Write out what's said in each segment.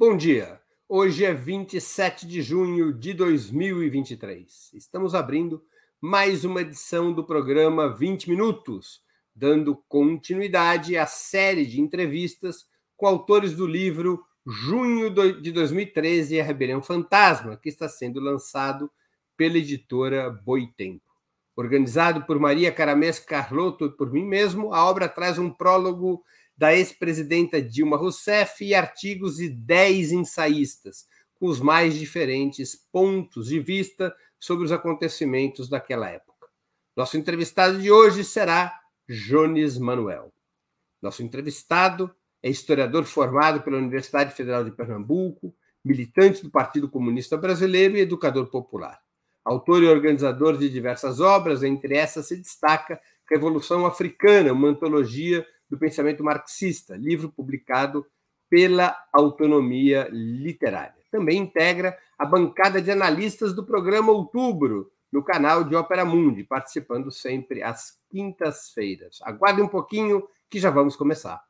Bom dia. Hoje é 27 de junho de 2023. Estamos abrindo mais uma edição do programa 20 Minutos, dando continuidade à série de entrevistas com autores do livro Junho de 2013 A Rebelião Fantasma, que está sendo lançado pela editora Boitempo. Organizado por Maria Caramés Carlotto e por mim mesmo, a obra traz um prólogo da ex-presidenta Dilma Rousseff e artigos de 10 ensaístas, com os mais diferentes pontos de vista sobre os acontecimentos daquela época. Nosso entrevistado de hoje será Jones Manuel. Nosso entrevistado é historiador formado pela Universidade Federal de Pernambuco, militante do Partido Comunista Brasileiro e educador popular. Autor e organizador de diversas obras, entre essas se destaca Revolução Africana, uma antologia do pensamento marxista, livro publicado pela Autonomia Literária. Também integra a bancada de analistas do programa Outubro, no canal de Ópera Mundi, participando sempre às quintas-feiras. Aguarde um pouquinho que já vamos começar.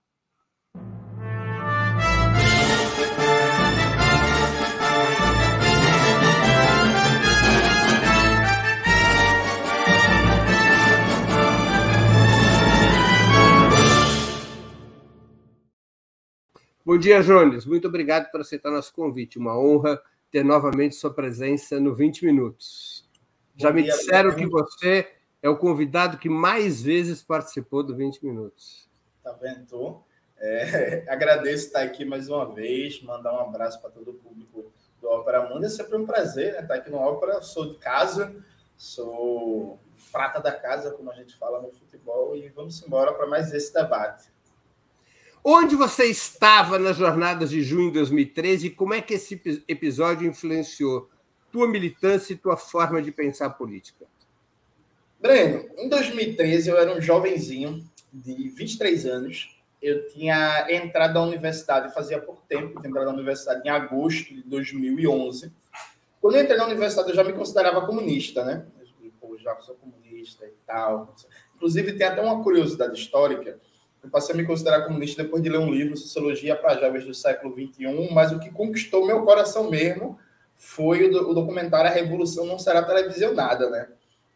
Bom dia, Jones. Muito obrigado por aceitar nosso convite. Uma honra ter novamente sua presença no 20 Minutos. Bom Já me dia, disseram que você é o convidado que mais vezes participou do 20 Minutos. Tá vendo? É, agradeço estar aqui mais uma vez, mandar um abraço para todo o público do Ópera Mundo. É sempre um prazer né, estar aqui no Ópera. Sou de casa, sou prata da casa, como a gente fala no futebol, e vamos embora para mais esse debate. Onde você estava nas jornadas de junho de 2013 e como é que esse episódio influenciou tua militância e tua forma de pensar política? Breno, em 2013 eu era um jovenzinho de 23 anos. Eu tinha entrado na universidade fazia pouco tempo, tinha entrado na universidade em agosto de 2011. Quando eu entrei na universidade eu já me considerava comunista, né? Pô, já sou comunista e tal. Inclusive tem até uma curiosidade histórica eu passei a me considerar comunista depois de ler um livro, Sociologia para Jovens do século XXI, mas o que conquistou meu coração mesmo foi o, documentário A Revolução Não Será Televisionada, né?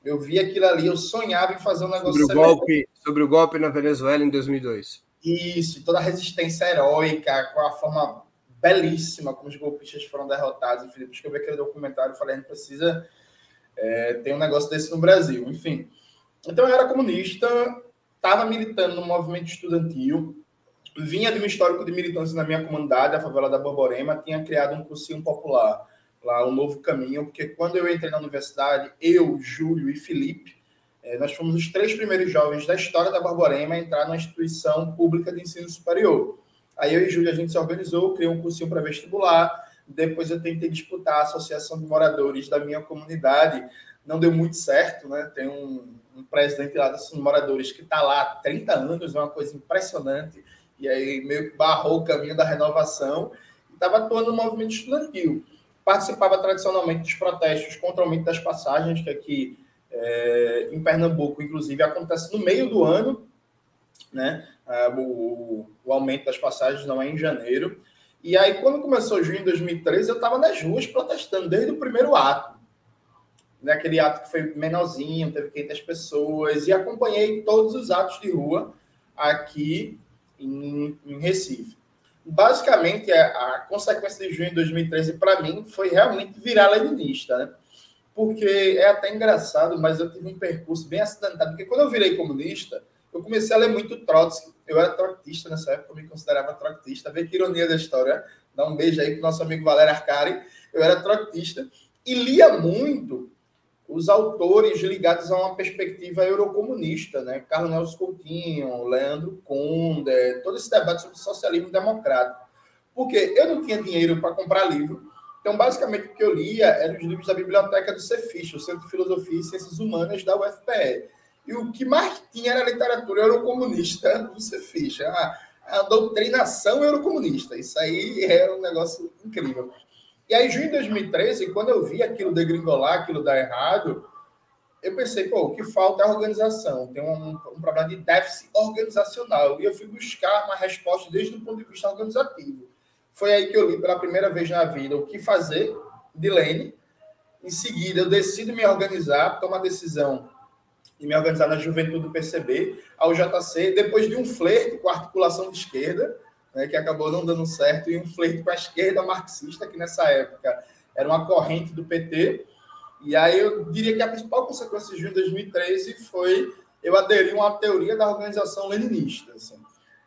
Eu vi aquilo ali, eu sonhava em fazer um negócio... Sobre o golpe, sobre o golpe na Venezuela em 2002. Isso, toda a resistência heróica, com a forma belíssima como os golpistas foram derrotados. Enfim, depois que eu vi aquele documentário, eu falei, a gente precisa é, ter um negócio desse no Brasil. Enfim, então eu era comunista, estava militando no movimento estudantil, vinha de um histórico de militância na minha comunidade, a favela da Borborema, tinha criado um cursinho popular lá, um novo caminho, porque quando eu entrei na universidade, eu, Júlio e Felipe, eh, nós fomos os três primeiros jovens da história da Borborema a entrar na instituição pública de ensino superior. Aí eu e Júlio, a gente se organizou, criou um cursinho para vestibular, depois eu tentei disputar a associação de moradores da minha comunidade, não deu muito certo, né? Tem um, um presidente lá dos moradores que está lá há 30 anos, é uma coisa impressionante, e aí meio que barrou o caminho da renovação, estava atuando no movimento estudantil. Participava tradicionalmente dos protestos contra o aumento das passagens, que aqui é, em Pernambuco, inclusive, acontece no meio do ano, né? É, o, o, aumento das passagens não é em janeiro. E aí, quando começou junho de 2013, eu estava nas ruas protestando, desde o primeiro ato naquele ato que foi menorzinho, teve 500 pessoas, e acompanhei todos os atos de rua aqui em, em Recife. Basicamente, a, a, consequência de junho de 2013, para mim, foi realmente virar leninista, né? Porque é até engraçado, mas eu tive um percurso bem acidentado, porque quando eu virei comunista, eu comecei a ler muito Trotsky. Eu era trotista nessa época, eu me considerava trotista. Vê que ironia da história. Dá um beijo aí pro nosso amigo Valério Arcari. Eu era trotista e lia muito os autores ligados a uma perspectiva eurocomunista, né? Carlos Nelson Coutinho, Leandro Conde, todo esse debate sobre socialismo democrático. Porque eu não tinha dinheiro para comprar livro, então basicamente o que eu lia eram os livros da biblioteca do Cefis, o Centro de Filosofia e Ciências Humanas da UFPE. E o que mais tinha era literatura eurocomunista do Cefis, a, a doutrinação eurocomunista. Isso aí é um negócio incrível. E aí, junho de 2013, quando eu vi aquilo degringolar, aquilo dar errado, eu pensei, pô, o que falta é organização. Tem um, um, problema de déficit organizacional. E eu fui buscar uma resposta desde o ponto de vista organizativo. Foi aí que eu li pela primeira vez na vida o que fazer, de Lene. Em seguida, eu decido me organizar, tomo a decisão de me organizar na juventude do PCB, ao JC, depois de um flerte com a articulação de esquerda, né, que acabou não dando certo, e um flerte com a esquerda marxista, que nessa época era uma corrente do PT. E aí eu diria que a principal consequência de junho de 2013 foi eu aderir a uma teoria da organização leninista. Assim.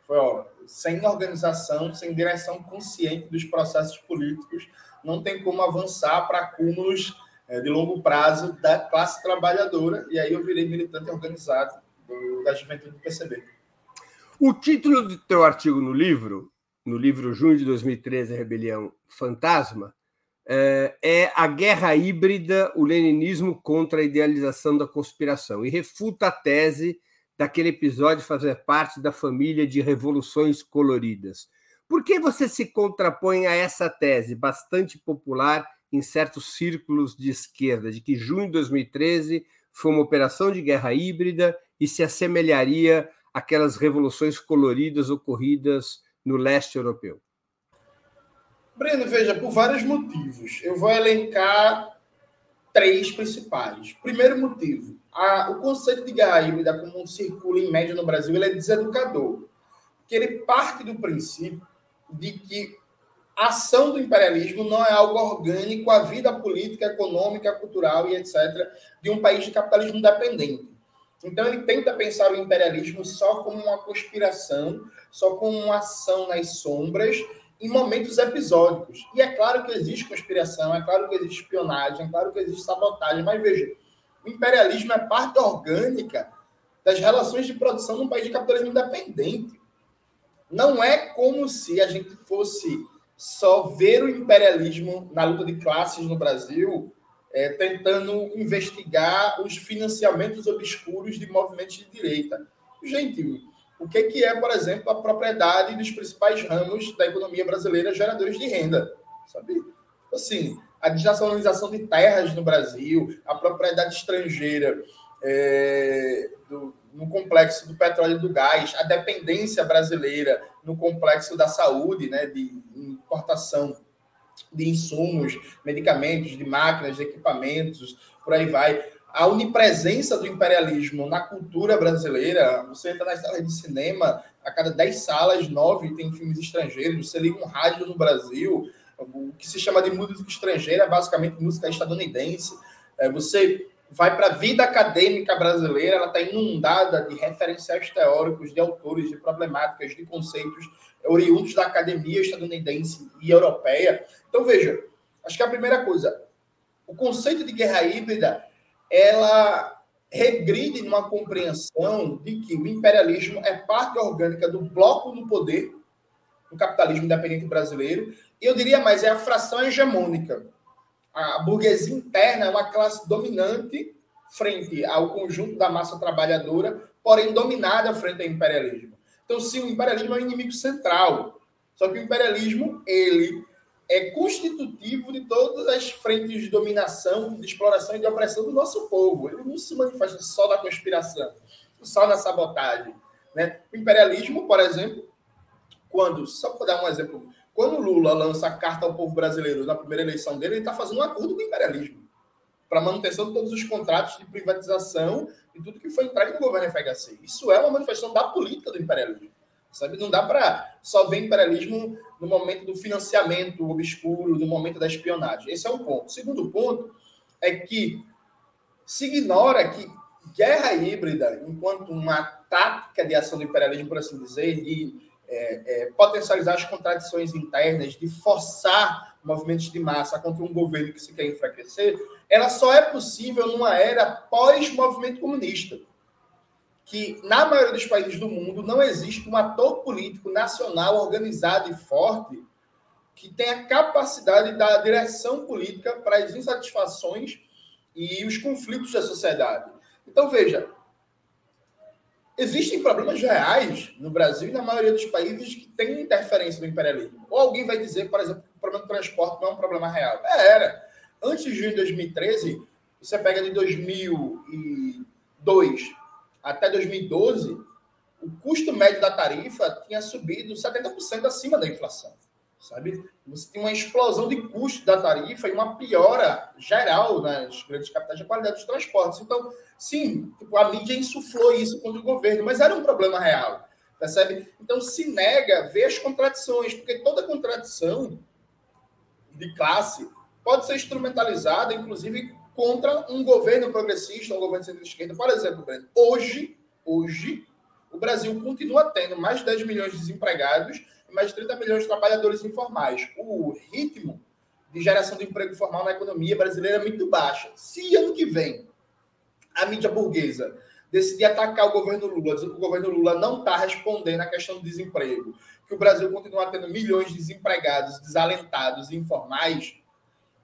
Foi, ó, sem organização, sem direção consciente dos processos políticos, não tem como avançar para cúmulos é, de longo prazo da classe trabalhadora. E aí eu virei militante organizado do, da juventude do PCB. O título do teu artigo no livro, no livro Junho de 2013, a Rebelião Fantasma, é, é a guerra híbrida, o leninismo contra a idealização da conspiração, e refuta a tese daquele episódio fazer parte da família de revoluções coloridas. Por que você se contrapõe a essa tese, bastante popular em certos círculos de esquerda, de que junho de 2013 foi uma operação de guerra híbrida e se assemelharia àquelas revoluções coloridas ocorridas no leste europeu? Breno, veja, por vários motivos. Eu vou elencar três principais. Primeiro motivo, a, o conceito de guerra híbrida, como circula em média no Brasil, ele é deseducador. Porque ele parte do princípio de que a ação do imperialismo não é algo orgânico à vida política, econômica, cultural e etc. de um país de capitalismo dependente. Então ele tenta pensar o imperialismo só como uma conspiração, só como uma ação nas sombras em momentos episódicos. E é claro que existe conspiração, é claro que existe espionagem, é claro que existe sabotagem, mas veja, o imperialismo é parte orgânica das relações de produção num país de capitalismo independente. Não é como se a gente fosse só ver o imperialismo na luta de classes no Brasil, é, tentando investigar os financiamentos obscuros de movimentos de direita. Gente, o que, que é, por exemplo, a propriedade dos principais ramos da economia brasileira geradores de renda, sabe? Assim, a desnacionalização de terras no Brasil, a propriedade estrangeira é, do, no complexo do petróleo e do gás, a dependência brasileira no complexo da saúde, né, de importação de insumos, medicamentos, de máquinas, de equipamentos, por aí vai a onipresença do imperialismo na cultura brasileira. Você entra nas salas de cinema, a cada 10 salas, 9 tem filmes estrangeiros. Você liga um rádio no Brasil, o que se chama de música estrangeira é basicamente música estadunidense. É, você vai para a vida acadêmica brasileira, ela está inundada de referenciais teóricos, de autores, de problemáticas, de conceitos oriundos da academia estadunidense e europeia. Então, veja, acho que a primeira coisa, o conceito de guerra híbrida ela regride numa compreensão de que o imperialismo é parte orgânica do bloco no poder do capitalismo independente brasileiro, e eu diria mais, é a fração hegemônica. A burguesia interna é uma classe dominante frente ao conjunto da massa trabalhadora, porém dominada frente ao imperialismo. Então, sim, o imperialismo é o inimigo central. Só que o imperialismo, ele é constitutivo de todas as frentes de dominação, de exploração e de opressão do nosso povo. Ele não se manifesta só na conspiração, só na sabotagem. Né? O imperialismo, por exemplo, quando, só para dar um exemplo, quando Lula lança a carta ao povo brasileiro na primeira eleição dele, ele está fazendo um acordo com o imperialismo para manutenção de todos os contratos de privatização e tudo que foi entregue no governo FHC. Isso é uma manifestação da política do imperialismo. Sabe? Não dá para só ver imperialismo no momento do financiamento obscuro, no momento da espionagem. Esse é um ponto. O segundo ponto é que se ignora que guerra híbrida, enquanto uma tática de ação do imperialismo, por assim dizer, de é, é, potencializar as contradições internas, de forçar movimentos de massa contra um governo que se quer enfraquecer, ela só é possível numa era pós-movimento comunista que na maioria dos países do mundo não existe um ator político nacional organizado e forte que tenha capacidade da direção política para as insatisfações e os conflitos da sociedade. Então, veja, existem problemas reais no Brasil e na maioria dos países que têm interferência do imperialismo. Ou alguém vai dizer, por exemplo, que o problema do transporte não é um problema real. É, era. Antes de junho de 2013, você pega de 2002 até 2012, o custo médio da tarifa tinha subido 70% acima da inflação. sabe? Você tem uma explosão de custo da tarifa e uma piora geral nas grandes capitais da qualidade dos transportes. Então, sim, tipo, a mídia insuflou isso contra o governo, mas era um problema real, percebe? Então, se nega ver as contradições, porque toda contradição de classe pode ser instrumentalizada, inclusive, contra um governo progressista, um governo centro-esquerda. Por exemplo, hoje, hoje, o Brasil continua tendo mais de 10 milhões de desempregados e mais de 30 milhões de trabalhadores informais. O ritmo de geração de emprego formal na economia brasileira é muito baixo. Se ano que vem a mídia burguesa decidir atacar o governo Lula, dizer que o governo Lula não está respondendo à questão do desemprego, que o Brasil continua tendo milhões de desempregados, desalentados informais,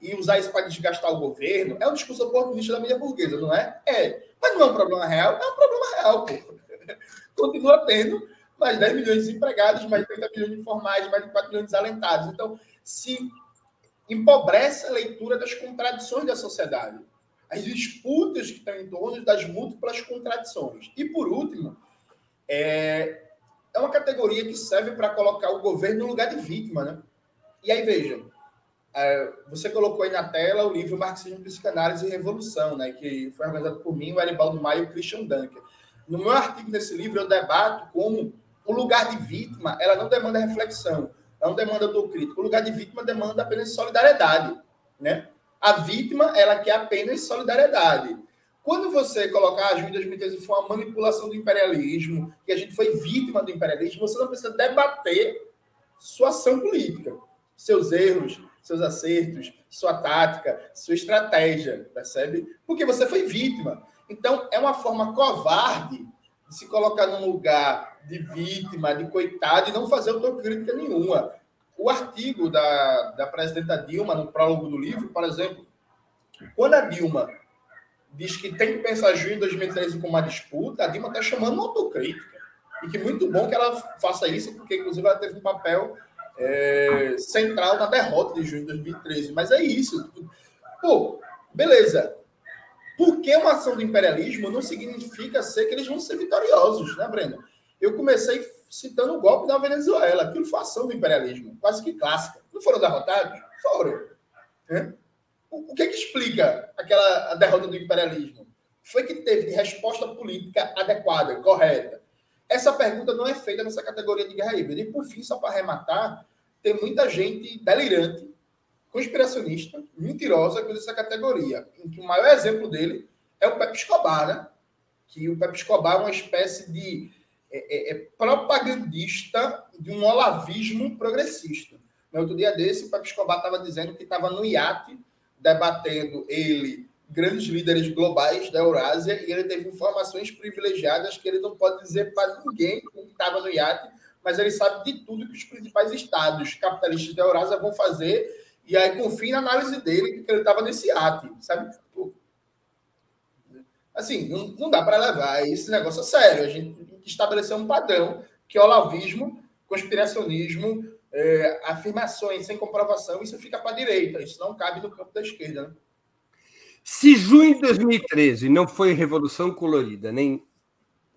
e usar isso para desgastar o governo, é um discurso oportunista da mídia burguesa, não é? É. Mas não é um problema real? É um problema real, pô. Continua tendo mais 10 milhões de desempregados, mais 30 milhões de informais, mais de 4 milhões de desalentados. Então, se empobrece a leitura das contradições da sociedade, as disputas que estão em torno das múltiplas contradições. E, por último, é, é uma categoria que serve para colocar o governo no lugar de vítima. Né? E aí, vejam, você colocou aí na tela o livro Marxismo, Psicanálise e Revolução, né, que foi organizado por mim, o Aribaldo Maia e o Christian Dunker. No meu artigo nesse livro, eu debato como o lugar de vítima ela não demanda reflexão, não demanda autocrítica. O lugar de vítima demanda apenas solidariedade. Né? A vítima ela quer apenas solidariedade. Quando você colocar a junho de 2013 foi uma manipulação do imperialismo, que a gente foi vítima do imperialismo, você não precisa debater sua ação política, seus erros, seus acertos, sua tática, sua estratégia, percebe? Porque você foi vítima. Então, é uma forma covarde de se colocar num lugar de vítima, de coitado, e não fazer autocrítica nenhuma. O artigo da, da presidenta Dilma, no prólogo do livro, por exemplo, quando a Dilma diz que tem que pensar junho de 2013 como uma disputa, a Dilma está chamando uma autocrítica. E que muito bom que ela faça isso, porque, inclusive, ela teve um papel é, central na derrota de junho de 2013. Mas é isso. Pô, beleza. Porque uma ação do imperialismo não significa ser que eles vão ser vitoriosos, né, Breno? Eu comecei citando o golpe da Venezuela. Aquilo foi ação do imperialismo, quase que clássica. Não foram derrotados? Foram. Né? O que, que explica aquela derrota do imperialismo? Foi que teve resposta política adequada, correta. Essa pergunta não é feita nessa categoria de guerra híbrida. E, por fim, só para arrematar, tem muita gente delirante conspiracionista, mentirosa usa essa categoria. Em que o maior exemplo dele é o Pepe Escobar, né? Que o Pepe Escobar é uma espécie de é, é, é propagandista de um olavismo progressista. No outro dia desse, o Pepe Escobar estava dizendo que estava no iate debatendo ele grandes líderes globais da Eurásia e ele teve informações privilegiadas que ele não pode dizer para ninguém que estava no iate, mas ele sabe de tudo que os principais estados capitalistas da Eurásia vão fazer e aí confia na análise dele que ele estava nesse ato, sabe? Assim, não, não dá para levar esse negócio a sério. A gente estabeleceu um padrão que é o olavismo, conspiracionismo, é, afirmações sem comprovação, isso fica para a direita, isso não cabe no campo da esquerda. Né? Se junho de 2013 não foi revolução colorida, nem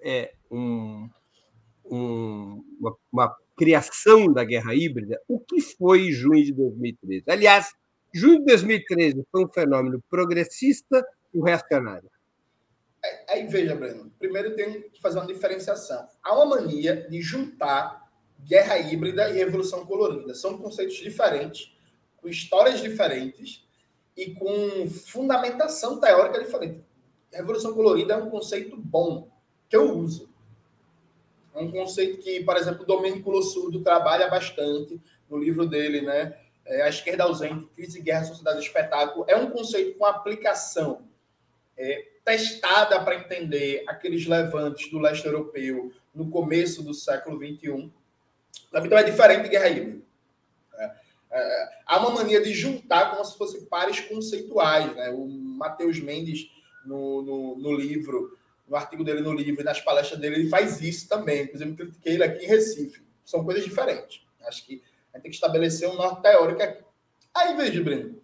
é, um, um, uma, uma criação da guerra híbrida, o que foi junho de 2013? Aliás, junho de 2013 foi um fenômeno progressista e reacionário. Aí veja, Breno, primeiro tem que fazer uma diferenciação. Há uma mania de juntar guerra híbrida e revolução colorida. São conceitos diferentes, com histórias diferentes e com fundamentação teórica diferente. Revolução colorida é um conceito bom que eu uso. É um conceito que, por exemplo, o Domênico Lossurdo trabalha bastante no livro dele, né? É a esquerda ausente, crise, guerra, sociedade, espetáculo. É um conceito com aplicação é, testada para entender aqueles levantes do leste europeu no começo do século XXI. Então é diferente de guerra híbrida. É, há uma mania de juntar como se fossem pares conceituais. Né? O Matheus Mendes, no, no, no livro, no artigo dele no livro e nas palestras dele, ele faz isso também. Inclusive, eu critiquei ele aqui em Recife. São coisas diferentes. Acho que a gente tem que estabelecer um norte teórico aqui. Aí, veja, Breno.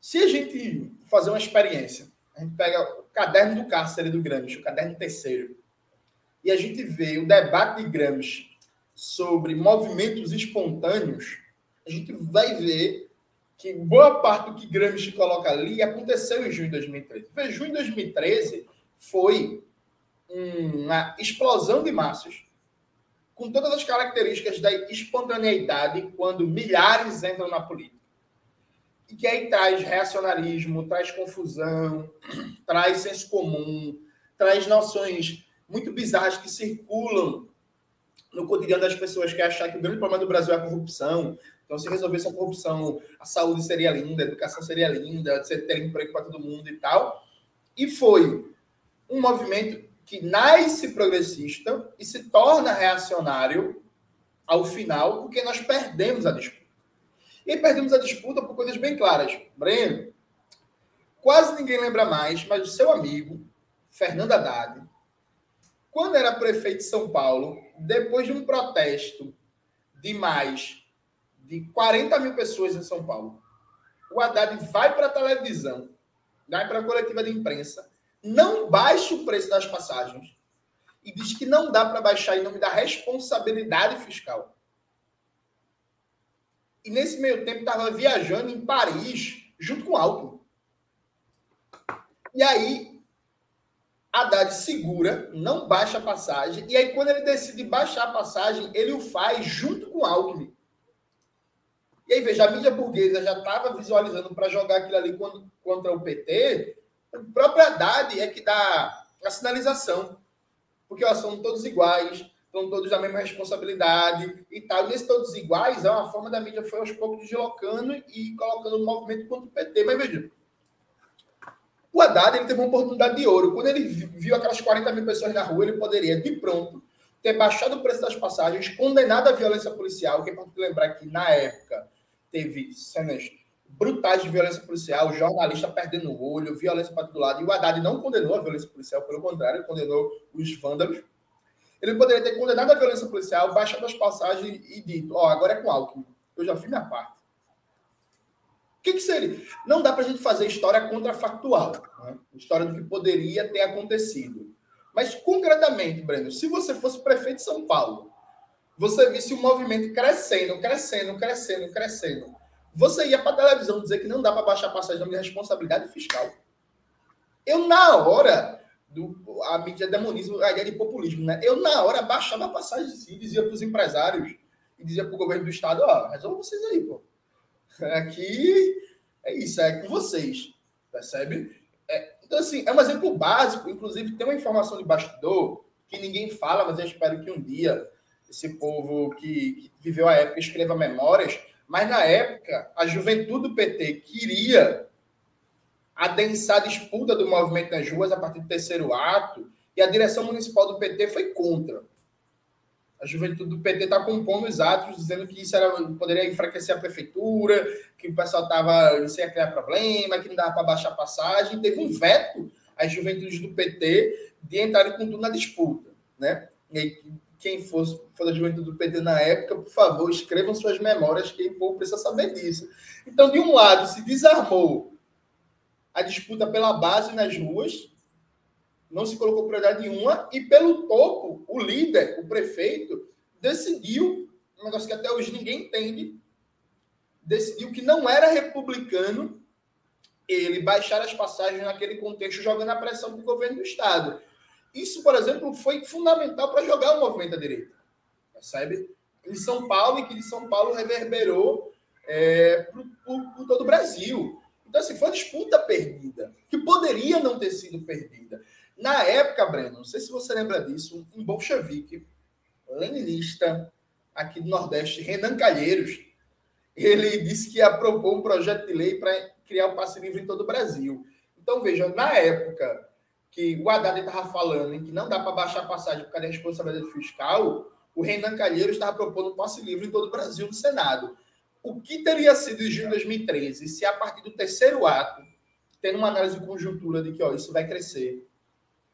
Se a gente fazer uma experiência, a gente pega o caderno do cárcere do Gramsci, o caderno terceiro, e a gente vê o debate de Gramsci sobre movimentos espontâneos, a gente vai ver que boa parte do que Gramsci coloca ali aconteceu em junho de 2013. Porque junho de 2013 foi uma explosão de massas, com todas as características da espontaneidade quando milhares entram na política. E que aí traz reacionarismo, traz confusão, traz senso comum, traz noções muito bizarras que circulam no cotidiano das pessoas que achar que o grande problema do Brasil é a corrupção. Então, se resolvesse a corrupção, a saúde seria linda, a educação seria linda, você ter emprego para todo mundo e tal. E foi um movimento que nasce progressista e se torna reacionário ao final, porque nós perdemos a disputa. E perdemos a disputa por coisas bem claras. Breno, quase ninguém lembra mais, mas o seu amigo, Fernando Haddad, quando era prefeito de São Paulo, depois de um protesto de mais de 40 mil pessoas em São Paulo, o Haddad vai para a televisão, vai para a coletiva de imprensa não baixa o preço das passagens e diz que não dá para baixar em nome da responsabilidade fiscal. E nesse meio tempo estava viajando em Paris junto com Alckmin. E aí Haddad segura, não baixa a passagem, e aí quando ele decide baixar a passagem, ele o faz junto com Alckmin. E aí, veja, a mídia burguesa já estava visualizando para jogar aquilo ali contra o PT, propriedade é que dá a sinalização. Porque ó, são todos iguais, estão todos da mesma responsabilidade e tal. E nesse todos iguais é uma forma da mídia foi aos poucos deslocando e colocando o movimento contra o PT. Mas veja, o Haddad ele teve uma oportunidade de ouro. Quando ele viu aquelas 40 mil pessoas na rua, ele poderia, de pronto, ter baixado o preço das passagens, condenado a violência policial, que é importante lembrar que, na época, teve cenas brutais de violência policial, jornalista perdendo o olho, violência para todo lado. E o Haddad não condenou a violência policial, pelo contrário, condenou os vândalos. Ele poderia ter condenado a violência policial, baixado as passagens e dito: Ó, oh, agora é com Alckmin. Eu já fiz minha parte. O que, que seria? Não dá para a gente fazer história contrafactual, né? história do que poderia ter acontecido. Mas, concretamente, Breno, se você fosse prefeito de São Paulo, você visse o movimento crescendo, crescendo, crescendo, crescendo você ia para a televisão dizer que não dá para baixar a passagem de responsabilidade fiscal. Eu, na hora, do, a mídia demoniza a ideia de populismo, né? Eu, na hora, baixava a passagem sim, dizia para os empresários e dizia para o governo do estado: ó, resolva vocês aí, pô. Aqui é isso, é com vocês, percebe? É, então, assim, é um exemplo básico. Inclusive, tem uma informação de bastidor que ninguém fala, mas eu espero que um dia esse povo que, que viveu a época escreva memórias mas na época, a juventude do PT queria adensar a disputa do movimento nas ruas a partir do terceiro ato, e a direção municipal do PT foi contra. A juventude do PT está compondo os atos, dizendo que isso era, poderia enfraquecer a prefeitura, que o pessoal estava ia criar problema, que não dava para baixar a passagem. Teve um veto às juventudes do PT de entrarem com tudo na disputa. Né? E quem fosse da juventude do PT na época, por favor, escrevam suas memórias, que o povo precisa saber disso. Então, de um lado, se desarmou a disputa pela base nas ruas, não se colocou prioridade nenhuma, e pelo topo, o líder, o prefeito, decidiu, um negócio que até hoje ninguém entende, decidiu que não era republicano ele baixar as passagens naquele contexto, jogando a pressão para o governo do Estado. Isso, por exemplo, foi fundamental para jogar o movimento à direita. Percebe? Em São Paulo, e que de São Paulo reverberou é, por, todo o Brasil. Então, assim, foi uma disputa perdida, que poderia não ter sido perdida. Na época, Breno, não sei se você lembra disso, um bolchevique, leninista, aqui do Nordeste, Renan Calheiros, ele disse que ia propor um projeto de lei para criar o um passe livre em todo o Brasil. Então, veja, na época que o Haddad estava falando em que não dá para baixar a passagem por causa da responsabilidade fiscal, o Renan Calheiros estava propondo um passe livre em todo o Brasil no Senado. O que teria sido em junho de 2013 se a partir do terceiro ato, tendo uma análise de conjuntura de que ó, isso vai crescer,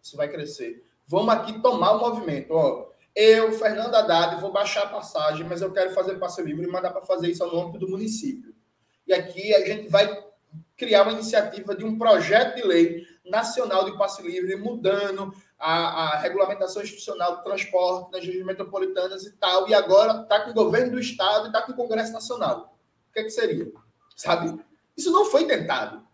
isso vai crescer, vamos aqui tomar o movimento. Ó, eu, Fernando Haddad, vou baixar a passagem, mas eu quero fazer passe livre e mandar para fazer isso no âmbito do município. E aqui a gente vai criar uma iniciativa de um projeto de lei nacional de passe livre, mudando a, a regulamentação institucional do transporte nas regiões metropolitanas e tal, e agora está com o governo do Estado e está com o Congresso Nacional. o que, é que seria? Sabe? Isso não foi tentado.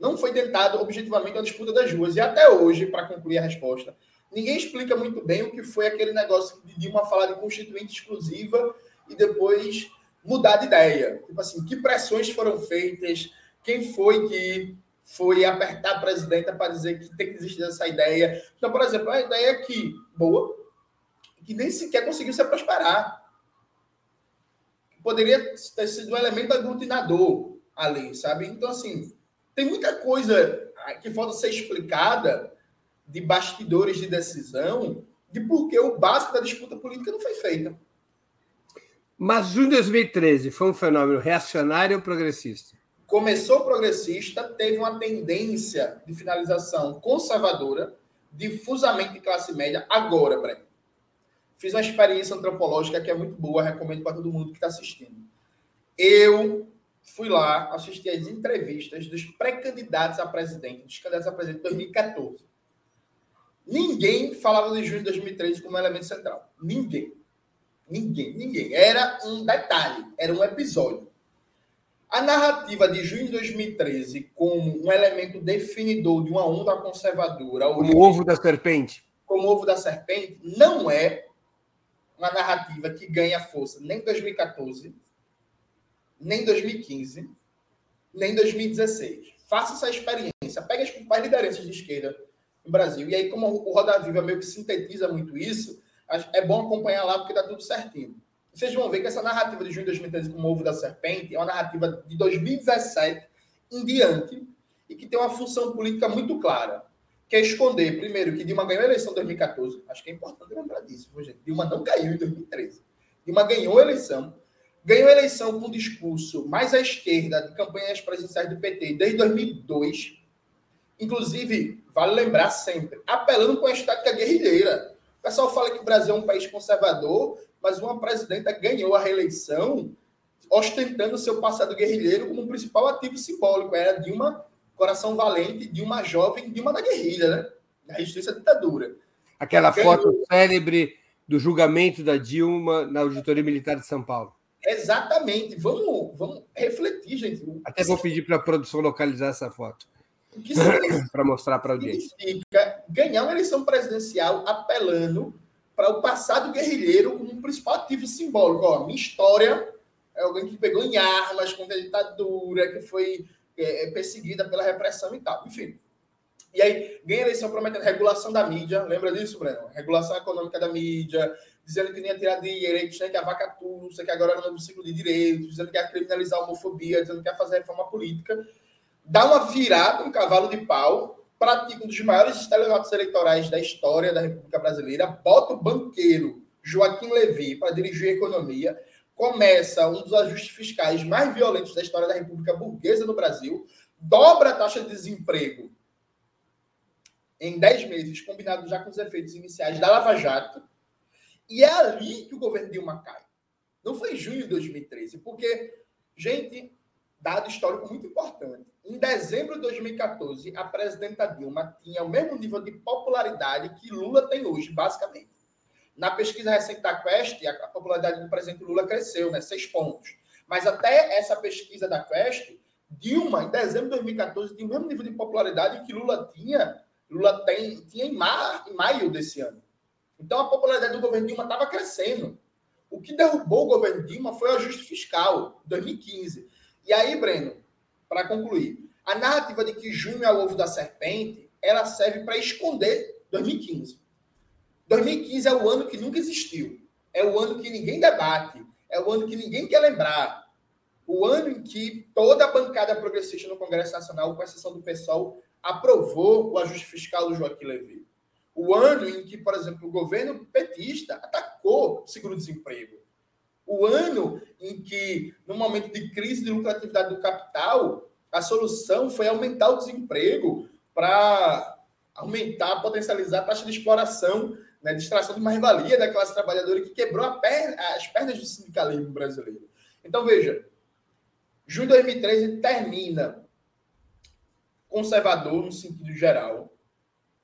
Não foi tentado objetivamente a disputa das ruas. E até hoje, para concluir a resposta, ninguém explica muito bem o que foi aquele negócio de Dilma falar de constituinte exclusiva e depois mudar de ideia. Tipo assim, que pressões foram feitas, quem foi que foi apertar a presidenta para dizer que tem que existir essa ideia. Então, por exemplo, a ideia que boa, que nem sequer conseguiu se prosperar. Poderia ter sido um elemento aglutinador ali, sabe? Então, assim, tem muita coisa que falta ser explicada de bastidores de decisão de por que o básico da disputa política não foi feita. Mas junho de 2013 foi um fenômeno reacionário ou progressista? Começou progressista, teve uma tendência de finalização conservadora, difusamente de classe média. Agora, Breno, fiz uma experiência antropológica que é muito boa, recomendo para todo mundo que está assistindo. Eu fui lá assistir as entrevistas dos pré-candidatos a presidente, dos candidatos a presidente de 2014. Ninguém falava de junho de 2013 como elemento central. Ninguém. Ninguém, ninguém. Era um detalhe, era um episódio. A narrativa de junho de 2013 como um elemento definidor de uma onda conservadora. Como o ovo da serpente. Como ovo da serpente, não é uma narrativa que ganha força nem em 2014, nem em 2015, nem em 2016. Faça essa experiência. Pegue as principais lideranças de esquerda no Brasil. E aí, como o Roda Viva meio que sintetiza muito isso, é bom acompanhar lá porque dá tudo certinho. Vocês vão ver que essa narrativa de junho de 2013 como ovo da serpente é uma narrativa de 2017 em diante e que tem uma função política muito clara, que é esconder, primeiro, que Dilma ganhou a eleição em 2014. Acho que é importante lembrar disso, gente. Dilma não caiu em 2013. Dilma ganhou a eleição. Ganhou a eleição com um discurso mais à esquerda de campanhas presidenciais do PT desde 2002. Inclusive, vale lembrar sempre, apelando com a estática guerrilheira. O pessoal fala que o Brasil é um país conservador, mas uma presidenta ganhou a reeleição ostentando seu passado guerrilheiro como um principal ativo simbólico. Era Dilma, coração valente, de uma jovem, Dilma da guerrilha, né? Na resistência à ditadura. Aquela ganhou... foto célebre do julgamento da Dilma na Auditoria Militar de São Paulo. Exatamente. Vamos, vamos refletir, gente. Até vou pedir para a produção localizar essa foto. para mostrar para a audiência. Significa ganhar uma eleição presidencial apelando para o passado guerrilheiro como um principal ativo simbólico. Ó, minha história é alguém que pegou em armas contra a ditadura, que foi é, é, perseguida pela repressão e tal. Enfim. E aí, ganha eleição prometendo regulação da mídia. Lembra disso, Breno? Regulação econômica da mídia, dizendo que nem ia tirar direitos, né, que a vaca tussa, que agora era um novo ciclo de direitos, dizendo que ia criminalizar a homofobia, dizendo que ia fazer reforma política. Dá uma virada, um cavalo de pau, pratica um dos maiores estelionatos eleitorais da história da República Brasileira, bota o banqueiro Joaquim Levy para dirigir a economia, começa um dos ajustes fiscais mais violentos da história da República Burguesa no Brasil, dobra a taxa de desemprego em 10 meses, combinado já com os efeitos iniciais da Lava Jato, e é ali que o governo Dilma cai. Não foi em junho de 2013, porque, gente, dado histórico muito importante. Em dezembro de 2014, a presidenta Dilma tinha o mesmo nível de popularidade que Lula tem hoje, basicamente. Na pesquisa recente da Quest, a popularidade do presidente Lula cresceu, né? Seis pontos. Mas até essa pesquisa da Quest, Dilma, em dezembro de 2014, tinha o mesmo nível de popularidade que Lula tinha, Lula tem, tinha em, mar, em maio desse ano. Então a popularidade do governo Dilma estava crescendo. O que derrubou o governo Dilma foi o ajuste fiscal, 2015. E aí, Breno, para concluir, a narrativa de que junho é o ovo da serpente, ela serve para esconder 2015. 2015 é o ano que nunca existiu. É o ano que ninguém debate. É o ano que ninguém quer lembrar. O ano em que toda a bancada progressista no Congresso Nacional, com exceção do PSOL, aprovou o ajuste fiscal do Joaquim Levy. O ano em que, por exemplo, o governo petista atacou o seguro-desemprego o ano em que, no momento de crise de lucratividade do capital, a solução foi aumentar o desemprego para aumentar, potencializar a taxa de exploração, né, de extração de mais-valia da classe trabalhadora que quebrou perna, as pernas do sindicalismo brasileiro. Então, veja, junho de 2013 termina conservador no sentido geral,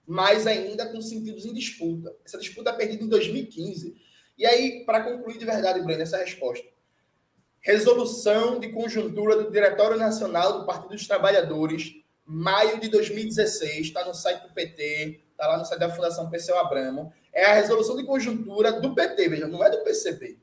mas ainda com sentidos em disputa. Essa disputa é perdida em 2015 e aí, para concluir de verdade, Breno, essa resposta. Resolução de conjuntura do Diretório Nacional do Partido dos Trabalhadores, maio de 2016, está no site do PT, está lá no site da Fundação Perseu Abramo. É a resolução de conjuntura do PT, veja, não é do PCB.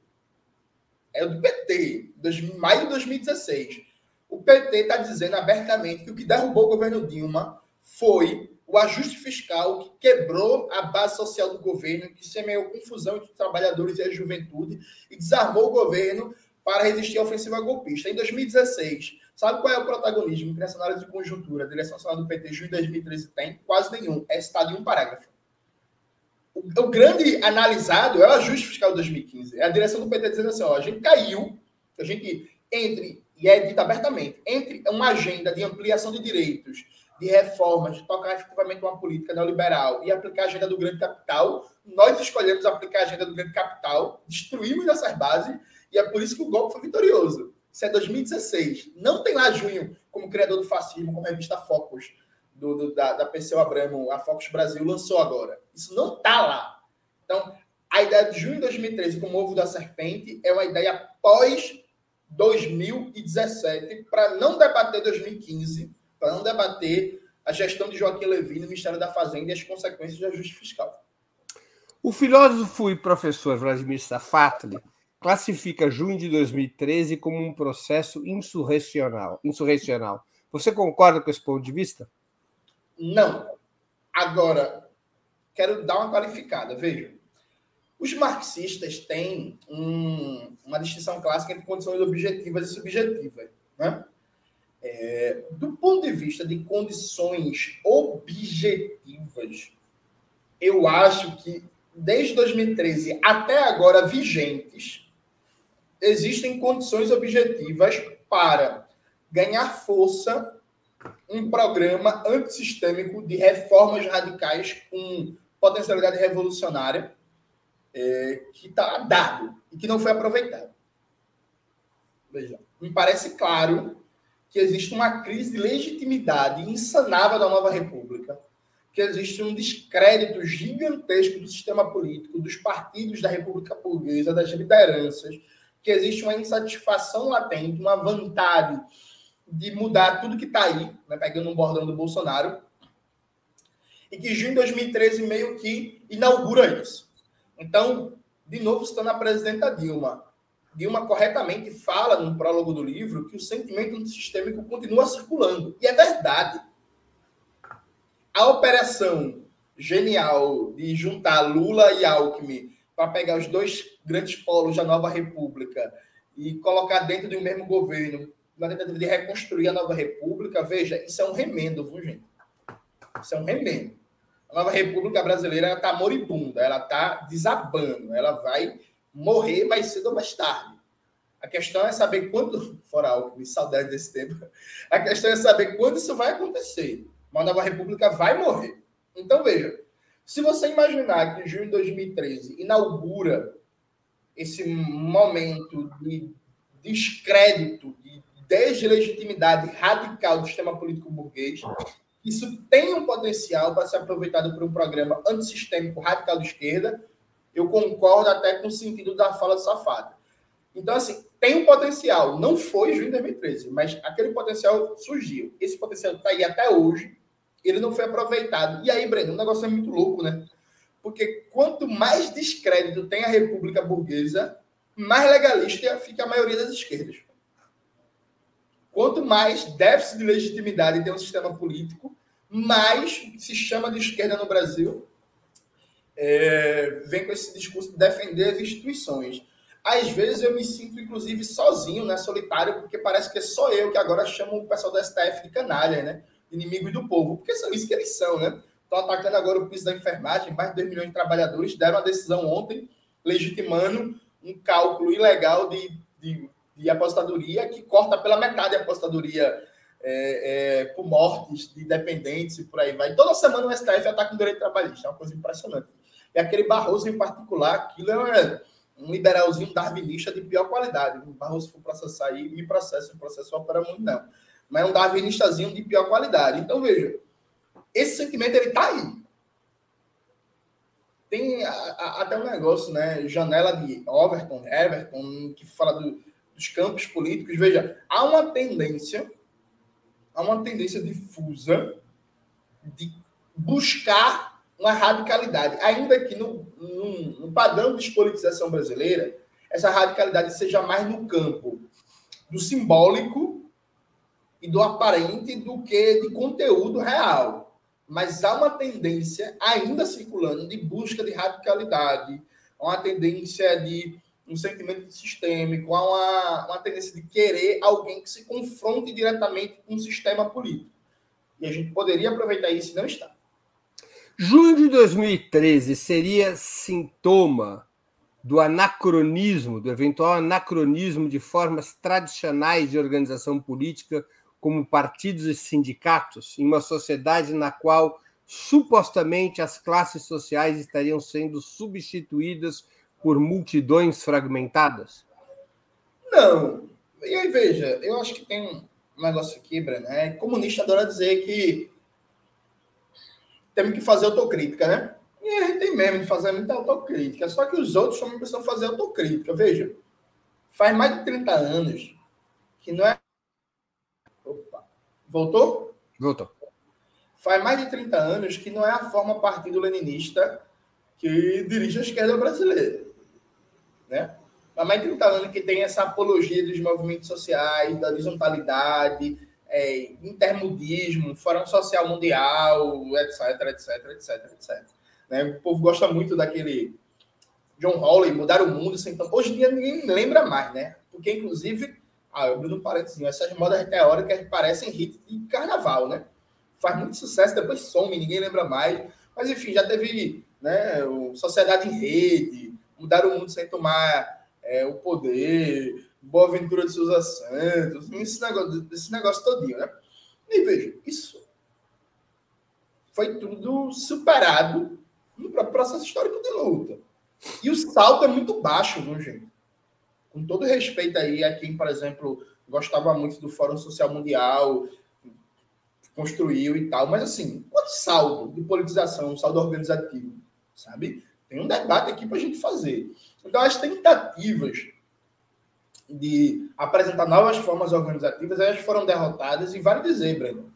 É do PT, maio de 2016. O PT está dizendo abertamente que o que derrubou o governo Dilma foi o ajuste fiscal que quebrou a base social do governo, que semeou confusão entre os trabalhadores e a juventude e desarmou o governo para resistir à ofensiva golpista. Em 2016, sabe qual é o protagonismo que nessa análise de conjuntura a direção nacional do PT, junho de 2013, tem? Quase nenhum. É citado em um parágrafo. O, o, grande analisado é o ajuste fiscal de 2015. É a direção do PT dizendo assim: ó, a gente caiu, a gente entre, e é dito abertamente, entre uma agenda de ampliação de direitos de reformas, de tocar efetivamente uma política neoliberal e aplicar a agenda do grande capital, nós escolhemos aplicar a agenda do grande capital, destruímos essas bases e é por isso que o golpe foi vitorioso. Isso é 2016. Não tem lá Junho como criador do fascismo, como a revista Focus do, do, da, da PCO Abramo, a Focus Brasil lançou agora. Isso não está lá. Então, a ideia de junho de 2013 como ovo da serpente é uma ideia pós 2017 para não debater 2015 para não debater a gestão de Joaquim Levy no Ministério da Fazenda e as consequências do ajuste fiscal. O filósofo e professor Vladimir Safatli classifica junho de 2013 como um processo insurrecional. insurrecional. Você concorda com esse ponto de vista? Não. Agora, quero dar uma qualificada. Veja, os marxistas têm um, uma distinção clássica entre condições objetivas e subjetivas. Né? É, do ponto de vista de condições objetivas, eu acho que desde 2013 até agora vigentes, existem condições objetivas para ganhar força um programa antissistêmico de reformas radicais com potencialidade revolucionária é, que está dado e que não foi aproveitado. Veja, me parece claro que existe uma crise de legitimidade insanável da nova república, que existe um descrédito gigantesco do sistema político, dos partidos da República Burguesa, das lideranças, que existe uma insatisfação latente, uma vontade de mudar tudo que está aí, né, pegando um bordão do Bolsonaro, e que junho de 2013 meio que inaugura isso. Então, de novo, citando a presidenta Dilma, Dilma corretamente fala no prólogo do livro que o sentimento antissistêmico continua circulando. E é verdade. A operação genial de juntar Lula e Alckmin para pegar os dois grandes polos da nova república e colocar dentro de um mesmo governo, na tentativa de reconstruir a nova república, veja, isso é um remendo, viu, gente? Isso é um remendo. A nova república brasileira está moribunda, ela está desabando, ela vai morrer mais cedo ou mais tarde. A questão é saber quando, fora algo, me saudade desse tempo, a questão é saber quando isso vai acontecer. Uma nova república vai morrer. Então, veja, se você imaginar que junho de 2013 inaugura esse momento de descrédito, de deslegitimidade radical do sistema político burguês, isso tem um potencial para ser aproveitado por um programa antissistêmico radical de esquerda, eu concordo até com o sentido da fala do Safado. Então, assim, tem um potencial. Não foi junho de 2013, mas aquele potencial surgiu. Esse potencial está aí até hoje. Ele não foi aproveitado. E aí, Breno, o negócio é muito louco, né? Porque quanto mais descrédito tem a República Burguesa, mais legalista fica a maioria das esquerdas. Quanto mais déficit de legitimidade tem um sistema político, mais se chama de esquerda no Brasil é, vem com esse discurso de defender as instituições. Às vezes eu me sinto, inclusive, sozinho, né, solitário, porque parece que é só eu que agora chamo o pessoal da STF de canalha, né? Inimigos do povo, porque são isso que eles são, né? Estão atacando agora o piso da enfermagem, mais de 2 milhões de trabalhadores deram a decisão ontem, legitimando um cálculo ilegal de, de, de que corta pela metade a apostadoria é, é, por mortes de dependentes e por aí vai. Toda semana o STF ataca o direito trabalhista, é uma coisa impressionante. E aquele Barroso em particular, aquilo é um liberalzinho darwinista de pior qualidade. O Barroso for processar aí, me processa, me processa para muito não. Mas é um darwinistazinho de pior qualidade. Então, veja, esse sentimento ele tá aí. Tem a, a, até um negócio, né? Janela de Overton, Everton, que fala do, dos campos políticos, veja, há uma tendência, há uma tendência difusa de buscar uma radicalidade, ainda que no, no, no padrão de despolitização brasileira, essa radicalidade seja mais no campo do simbólico e do aparente do que de conteúdo real. Mas há uma tendência ainda circulando de busca de radicalidade, uma tendência de um sentimento sistêmico, há uma, uma tendência de querer alguém que se confronte diretamente com o sistema político. E a gente poderia aproveitar isso e não está. Junho de 2013 seria sintoma do anacronismo, do eventual anacronismo de formas tradicionais de organização política, como partidos e sindicatos, em uma sociedade na qual supostamente as classes sociais estariam sendo substituídas por multidões fragmentadas? Não. E aí, veja, eu acho que tem um negócio aqui, Breno. É, comunista adora dizer que temos que fazer autocrítica, né? E a gente tem mesmo de fazer muita autocrítica. Só que os outros também precisam fazer autocrítica. Veja, faz mais de 30 anos que não é. Opa. Voltou? Voltou. Faz mais de 30 anos que não é a forma partido-leninista que dirige a esquerda brasileira né? Há mais de 30 anos que tem essa apologia dos movimentos sociais, da horizontalidade, é, intermudismo, Fórum Social Mundial, etc, etc, etc, etc. Né? O povo gosta muito daquele John Hawley, mudar o mundo sem então, Hoje em dia ninguém lembra mais, né? Porque, inclusive, ah, eu abro um parênteses, essas modas teóricas parecem hit de carnaval, né? Faz muito sucesso, depois some, ninguém lembra mais. Mas, enfim, já teve né, Sociedade em Rede, mudar o mundo sem tomar é, o poder, Boa Ventura de Souza Santos, esse negócio, esse negócio todinho, né? E veja, isso foi tudo superado no próprio processo histórico de luta. E o salto é muito baixo, viu, gente? Com todo respeito aí a quem, por exemplo, gostava muito do Fórum Social Mundial, construiu e tal, mas assim, quanto saldo de politização, saldo organizativo, sabe? Tem um debate aqui para a gente fazer. Então, as tentativas de apresentar novas formas organizativas, elas foram derrotadas e vale dizer, Breno,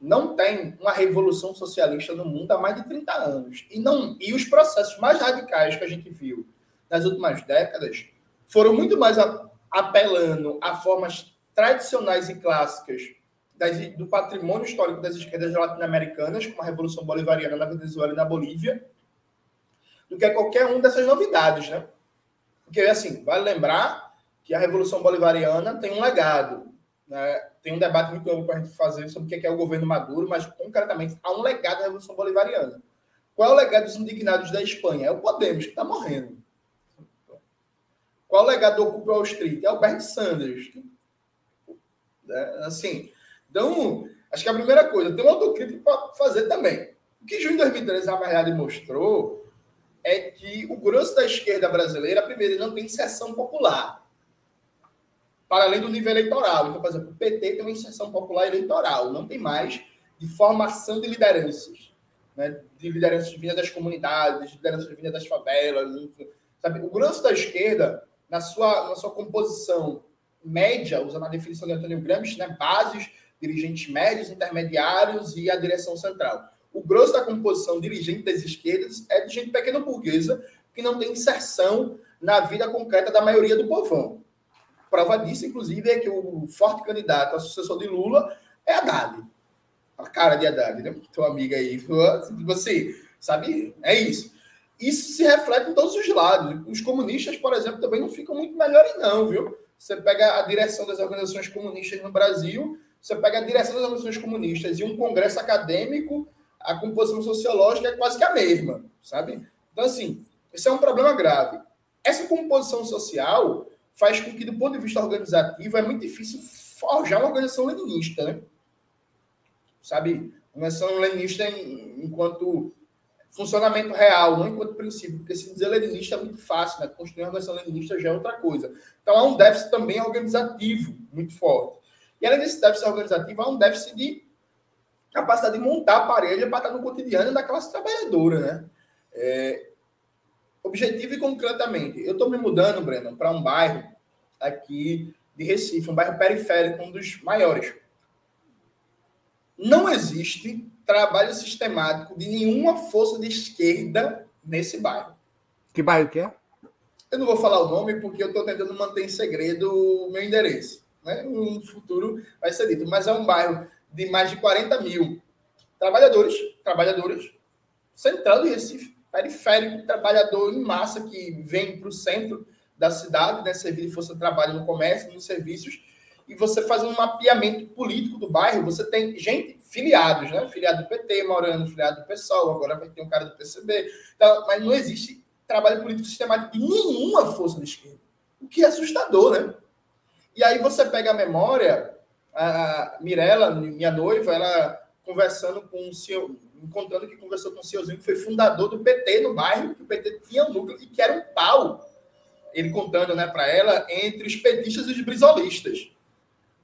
não tem uma revolução socialista no mundo há mais de 30 anos. E, não, e os processos mais radicais que a gente viu nas últimas décadas foram muito mais apelando a formas tradicionais e clássicas das, do patrimônio histórico das esquerdas latino-americanas, como a Revolução Bolivariana na Venezuela e na Bolívia, do que qualquer uma dessas novidades, né? Porque, assim, vale lembrar que a Revolução Bolivariana tem um legado, né? Tem um debate muito amplo para a gente fazer sobre o que é o governo Maduro, mas, concretamente, há um legado da Revolução Bolivariana. Qual é o legado dos indignados da Espanha? É o Podemos, que está morrendo. Qual é o legado do Ocupa Wall Street? É o Bernie Sanders. É, assim, então, acho que a primeira coisa, tem uma autocrítica para fazer também. O que junho de 2013, na verdade, mostrou é que o grosso da esquerda brasileira, primeiro, não tem inserção popular. Para além do nível eleitoral. Então, por exemplo, o PT tem uma inserção popular eleitoral, não tem mais de formação de lideranças. Né? De lideranças vindas das comunidades, de lideranças vindas das favelas. Sabe? O grosso da esquerda, na sua, na sua composição média, usando a definição de Antônio Gramsci, né? bases, dirigentes médios, intermediários e a direção central o grosso da composição dirigente das esquerdas é de gente pequena burguesa que não tem inserção na vida concreta da maioria do povão. Prova disso, inclusive, é que o forte candidato a sucessor de Lula é Haddad. A cara de Haddad, né? Tua amiga aí. Você, sabe? É isso. Isso se reflete em todos os lados. Os comunistas, por exemplo, também não ficam muito melhores, não, viu? Você pega a direção das organizações comunistas no Brasil, você pega a direção das organizações comunistas e um congresso acadêmico a composição sociológica é quase que a mesma, sabe? Então, assim, esse é um problema grave. Essa composição social faz com que, do ponto de vista organizativo, é muito difícil forjar uma organização leninista, né? Sabe? Uma organização leninista enquanto funcionamento real, não enquanto princípio, porque se dizer leninista é muito fácil, né? Construir uma organização leninista já é outra coisa. Então, há um déficit também organizativo muito forte. E além desse déficit organizativo, há um déficit de capacidade de montar a parede para estar no cotidiano da classe trabalhadora, né? É, objetivo e concretamente, eu estou me mudando, Breno, para um bairro aqui de Recife, um bairro periférico, um dos maiores. Não existe trabalho sistemático de nenhuma força de esquerda nesse bairro. Que bairro que é? Eu não vou falar o nome porque eu estou tentando manter em segredo o meu endereço. Né? No futuro vai ser dito. Mas é um bairro de mais de 40 mil trabalhadores, trabalhadores, central de Recife, periférico, trabalhador em massa que vem para o centro da cidade, né, servir de força de trabalho no comércio, nos serviços, e você faz um mapeamento político do bairro, você tem gente, filiados, né? Filiado do PT, morando, filiado do PSOL, agora vai ter um cara do PCB. Então, mas não existe trabalho político sistemático de nenhuma força de esquerda. O que é assustador, né? E aí você pega a memória, a Mirella, minha noiva, ela conversando com o senhor, encontrando que conversou com o senhorzinho que foi fundador do PT no bairro, que o PT tinha um núcleo e que era um pau. Ele contando, né, para ela, entre os petistas e os brisolistas.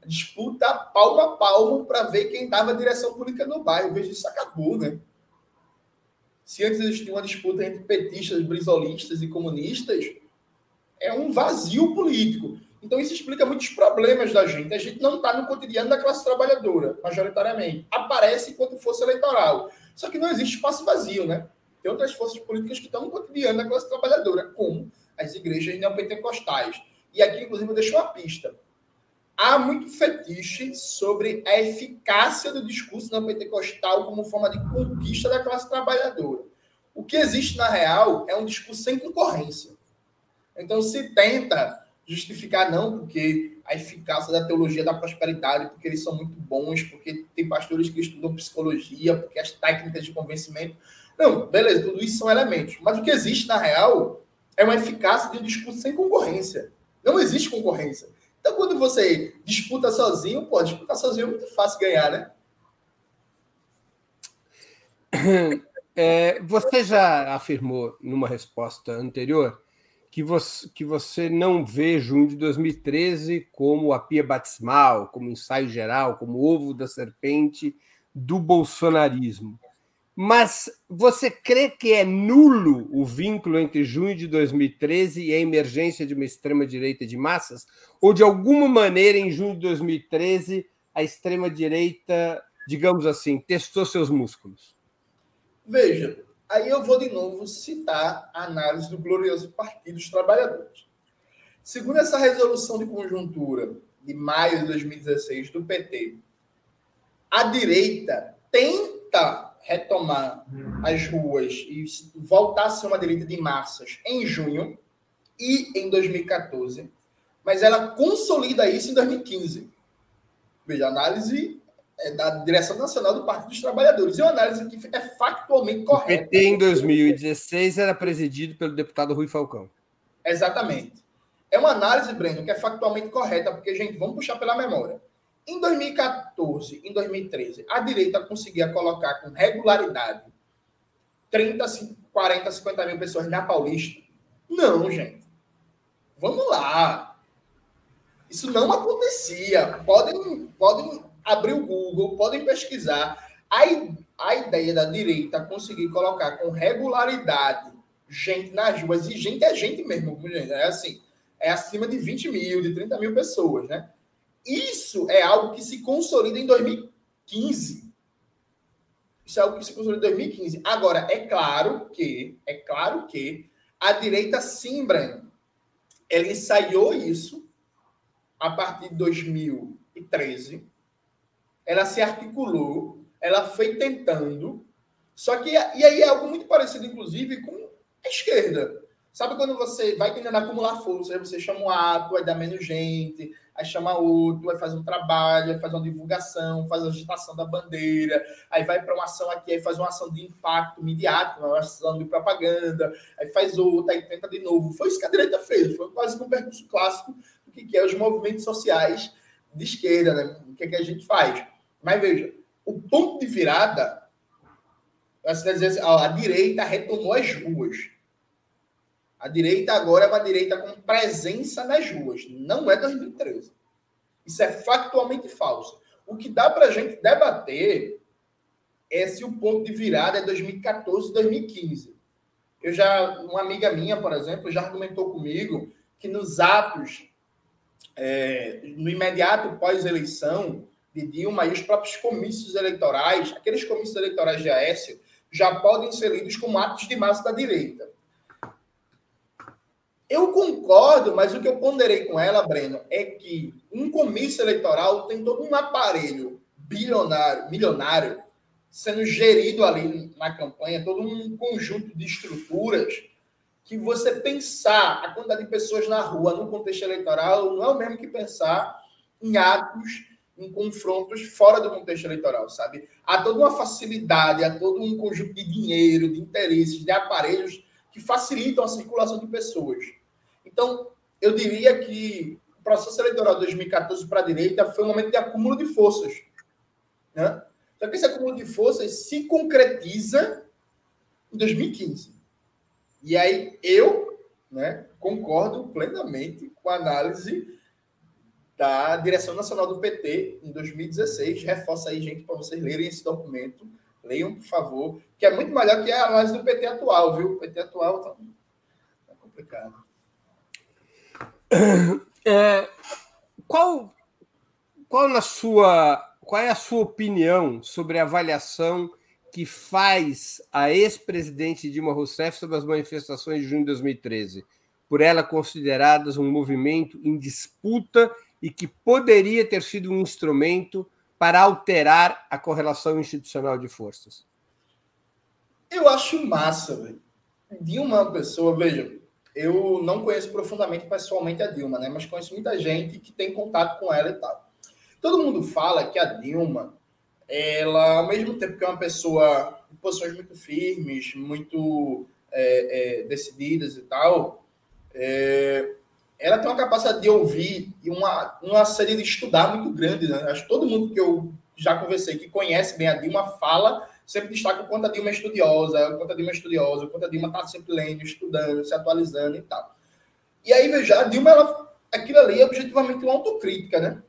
Disputa palmo a palmo para ver quem dava a direção política no bairro. Veja, isso acabou, né? Se antes existia uma disputa entre petistas, brisolistas e comunistas, é um vazio político. Então, isso explica muitos problemas da gente. A gente não está no cotidiano da classe trabalhadora, majoritariamente. Aparece enquanto força eleitoral. Só que não existe espaço vazio, né? Tem outras forças políticas que estão no cotidiano da classe trabalhadora, como as igrejas neopentecostais. E aqui, inclusive, eu deixo uma pista. Há muito fetiche sobre a eficácia do discurso neopentecostal como forma de conquista da classe trabalhadora. O que existe, na real, é um discurso sem concorrência. Então, se tenta justificar, não, porque a eficácia da teologia da prosperidade, porque eles são muito bons, porque tem pastores que estudam psicologia, porque as técnicas de convencimento. Não, beleza, tudo isso são elementos. Mas o que existe, na real, é uma eficácia de um discurso sem concorrência. Não existe concorrência. Então, quando você disputa sozinho, pô, disputar sozinho é muito fácil ganhar, né? É, você já afirmou numa resposta anterior que você, que você não vê junho de 2013 como a pia batismal, como ensaio geral, como ovo da serpente do bolsonarismo. Mas você crê que é nulo o vínculo entre junho de 2013 e a emergência de uma extrema-direita de massas? Ou, de alguma maneira, em junho de 2013, a extrema-direita, digamos assim, testou seus músculos? Veja, Aí eu vou de novo citar a análise do glorioso Partido dos Trabalhadores. Segundo essa resolução de conjuntura de maio de 2016 do PT, a direita tenta retomar as ruas e voltar a ser uma direita de massas em junho e em 2014, mas ela consolida isso em 2015. Veja, análise da direção nacional do Partido dos Trabalhadores. E uma análise que é factualmente correta. O PT em 2016 era presidido pelo deputado Rui Falcão. Exatamente. É uma análise, Breno, que é factualmente correta, porque, gente, vamos puxar pela memória. Em 2014, em 2013, a direita conseguia colocar com regularidade 30, 40, 50 mil pessoas na Paulista? Não, gente. Vamos lá. Isso não acontecia. Podem, podem abrir o Google, podem pesquisar. A, a ideia da direita conseguir colocar com regularidade gente nas ruas, e gente é gente mesmo, é assim, é acima de 20 mil, de 30 mil pessoas, né? Isso é algo que se consolida em 2015. Isso é algo que se consolida em 2015. Agora, é claro que, é claro que a direita sim, Breno, ela ensaiou isso a partir de 2013, ela se articulou, ela foi tentando. Só que, e aí é algo muito parecido, inclusive, com a esquerda. Sabe quando você vai tentando acumular força, aí você chama um ato, aí dá menos gente, aí chama outro, aí faz um trabalho, aí faz uma divulgação, faz a agitação da bandeira, aí vai para uma ação aqui, aí faz uma ação de impacto midiático, uma ação de propaganda, aí faz outra, aí tenta de novo. Foi isso que a direita fez, foi quase que um percurso clássico do que é os movimentos sociais de esquerda, né? O que, é que a gente faz? Mas veja, o ponto de virada, assim, dizer, a direita retomou as ruas. A direita agora é uma direita com presença nas ruas. Não é 2013. Isso é factualmente falso. O que dá para a gente debater é se o ponto de virada é 2014, 2015. Eu já, uma amiga minha, por exemplo, já argumentou comigo que nos atos é, no imediato pós-eleição de Dilma e os próprios comícios eleitorais, aqueles comícios eleitorais de Aécio, já podem ser lidos como atos de massa da direita. Eu concordo, mas o que eu ponderei com ela, Breno, é que um comício eleitoral tem todo um aparelho bilionário, milionário, sendo gerido ali na campanha, todo um conjunto de estruturas que você pensar a quantidade de pessoas na rua no contexto eleitoral não é o mesmo que pensar em atos, em confrontos fora do contexto eleitoral, sabe? Há toda uma facilidade, há todo um conjunto de dinheiro, de interesses, de aparelhos que facilitam a circulação de pessoas. Então, eu diria que o processo eleitoral de 2014 para a direita foi um momento de acúmulo de forças. Né? Só que esse acúmulo de forças se concretiza em 2015. E aí eu né, concordo plenamente com a análise da direção nacional do PT em 2016. Reforça aí, gente, para vocês lerem esse documento. Leiam, por favor, que é muito melhor que a análise do PT atual, viu? O PT atual tá, tá complicado. É, qual, qual na sua qual é a sua opinião sobre a avaliação que faz a ex-presidente Dilma Rousseff sobre as manifestações de junho de 2013, por ela consideradas um movimento em disputa e que poderia ter sido um instrumento para alterar a correlação institucional de forças? Eu acho massa, velho. Dilma uma pessoa, veja, eu não conheço profundamente pessoalmente a Dilma, né? Mas conheço muita gente que tem contato com ela e tal. Todo mundo fala que a Dilma ela, ao mesmo tempo que é uma pessoa de posições muito firmes, muito é, é, decididas e tal, é, ela tem uma capacidade de ouvir e uma, uma série de estudar muito grande. Né? Acho que todo mundo que eu já conversei, que conhece bem a Dilma, fala, sempre destaca o quanto a Dilma é estudiosa, o quanto a Dilma é estudiosa, o quanto a Dilma está sempre lendo, estudando, se atualizando e tal. E aí, veja, a Dilma, ela, aquilo ali é objetivamente uma autocrítica, né?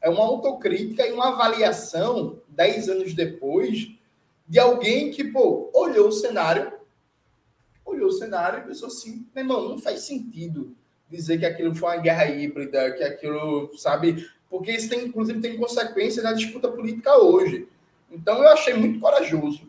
é uma autocrítica e uma avaliação, dez anos depois, de alguém que, pô, olhou o cenário, olhou o cenário e pensou assim, meu irmão, não faz sentido dizer que aquilo foi uma guerra híbrida, que aquilo, sabe, porque isso tem, inclusive, tem consequências na disputa política hoje. Então, eu achei muito corajoso,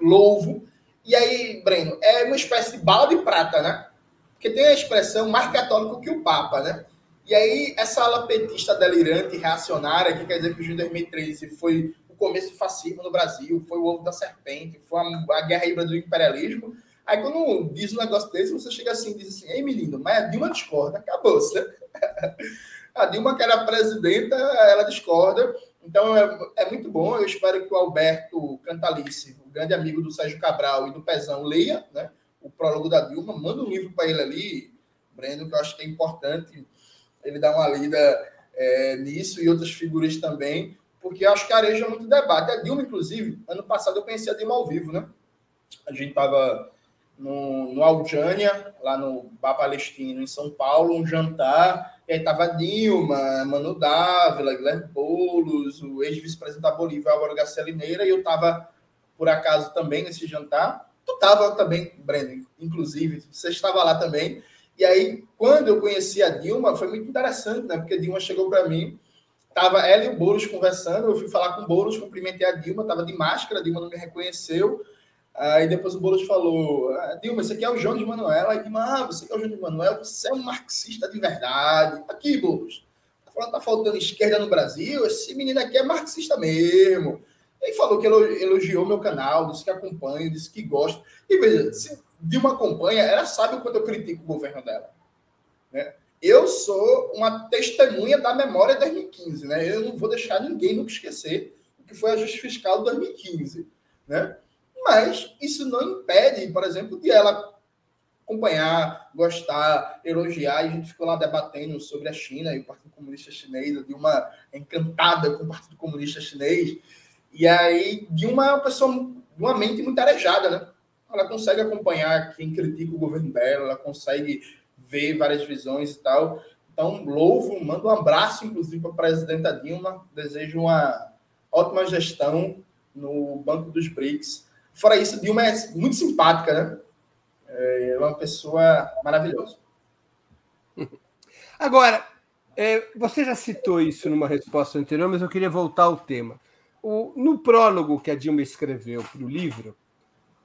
louvo. E aí, Breno, é uma espécie de bala de prata, né? Porque tem a expressão mais católico que o Papa, né? E aí, essa ala petista delirante, reacionária, que quer dizer que o de 2013 foi o começo do fascismo no Brasil, foi o ovo da serpente, foi a, a guerra híbrida do imperialismo. Aí, quando diz um negócio desse, você chega assim e diz assim: Ei, menino, mas a Dilma discorda, acabou-se, né? A Dilma, que era presidenta, ela discorda. Então, é, é, muito bom. Eu espero que o Alberto Cantalice, o grande amigo do Sérgio Cabral e do Pezão, leia né, o prólogo da Dilma. Manda um livro para ele ali, Breno, que eu acho que é importante ele dá uma lida é, nisso e outras figuras também, porque eu acho que areja muito debate. A Dilma, inclusive, ano passado eu conheci a Dilma ao vivo, né? A gente estava no, no Aljânia, lá no Bar Palestino, em São Paulo, um jantar, e aí tava Dilma, Mano Dávila, Guilherme Boulos, o ex-vice-presidente da Bolívia, Álvaro Garcia Lineira, e eu estava, por acaso, também nesse jantar. Tu estava também, Breno, inclusive, você estava lá também. E aí, quando eu conheci a Dilma, foi muito interessante, né? Porque a Dilma chegou para mim, tava ela e o Boulos conversando, eu fui falar com o Boulos, cumprimentei a Dilma, tava de máscara, a Dilma não me reconheceu. Aí depois o Boulos falou: ah, Dilma, esse aqui é o João de Manuel. Aí Dilma, ah, você que é o João de Manuel, você é um marxista de verdade. Aqui, Boulos. Tá falando tá faltando esquerda no Brasil, esse menino aqui é marxista mesmo. Ele falou que elogiou meu canal, disse que acompanha, disse que gosta. E veja, se de uma campanha, ela sabe o quanto eu critico o governo dela. Né? Eu sou uma testemunha da memória de 2015, né? Eu não vou deixar ninguém nunca esquecer o que foi a justiça fiscal de 2015, né? Mas isso não impede, por exemplo, de ela acompanhar, gostar, elogiar. E a gente ficou lá debatendo sobre a China e o Partido Comunista Chinês, de uma encantada com o Partido Comunista Chinês. E aí, de uma pessoa, de uma mente muito arejada, né? ela consegue acompanhar quem critica o governo dela, ela consegue ver várias visões e tal. Então, louvo, mando um abraço, inclusive, para a presidenta Dilma. Desejo uma ótima gestão no Banco dos BRICS. Fora isso, Dilma é muito simpática, né? É uma pessoa maravilhosa. Agora, É, você já citou isso numa resposta anterior, mas eu queria voltar ao tema. No prólogo que a Dilma escreveu para o livro,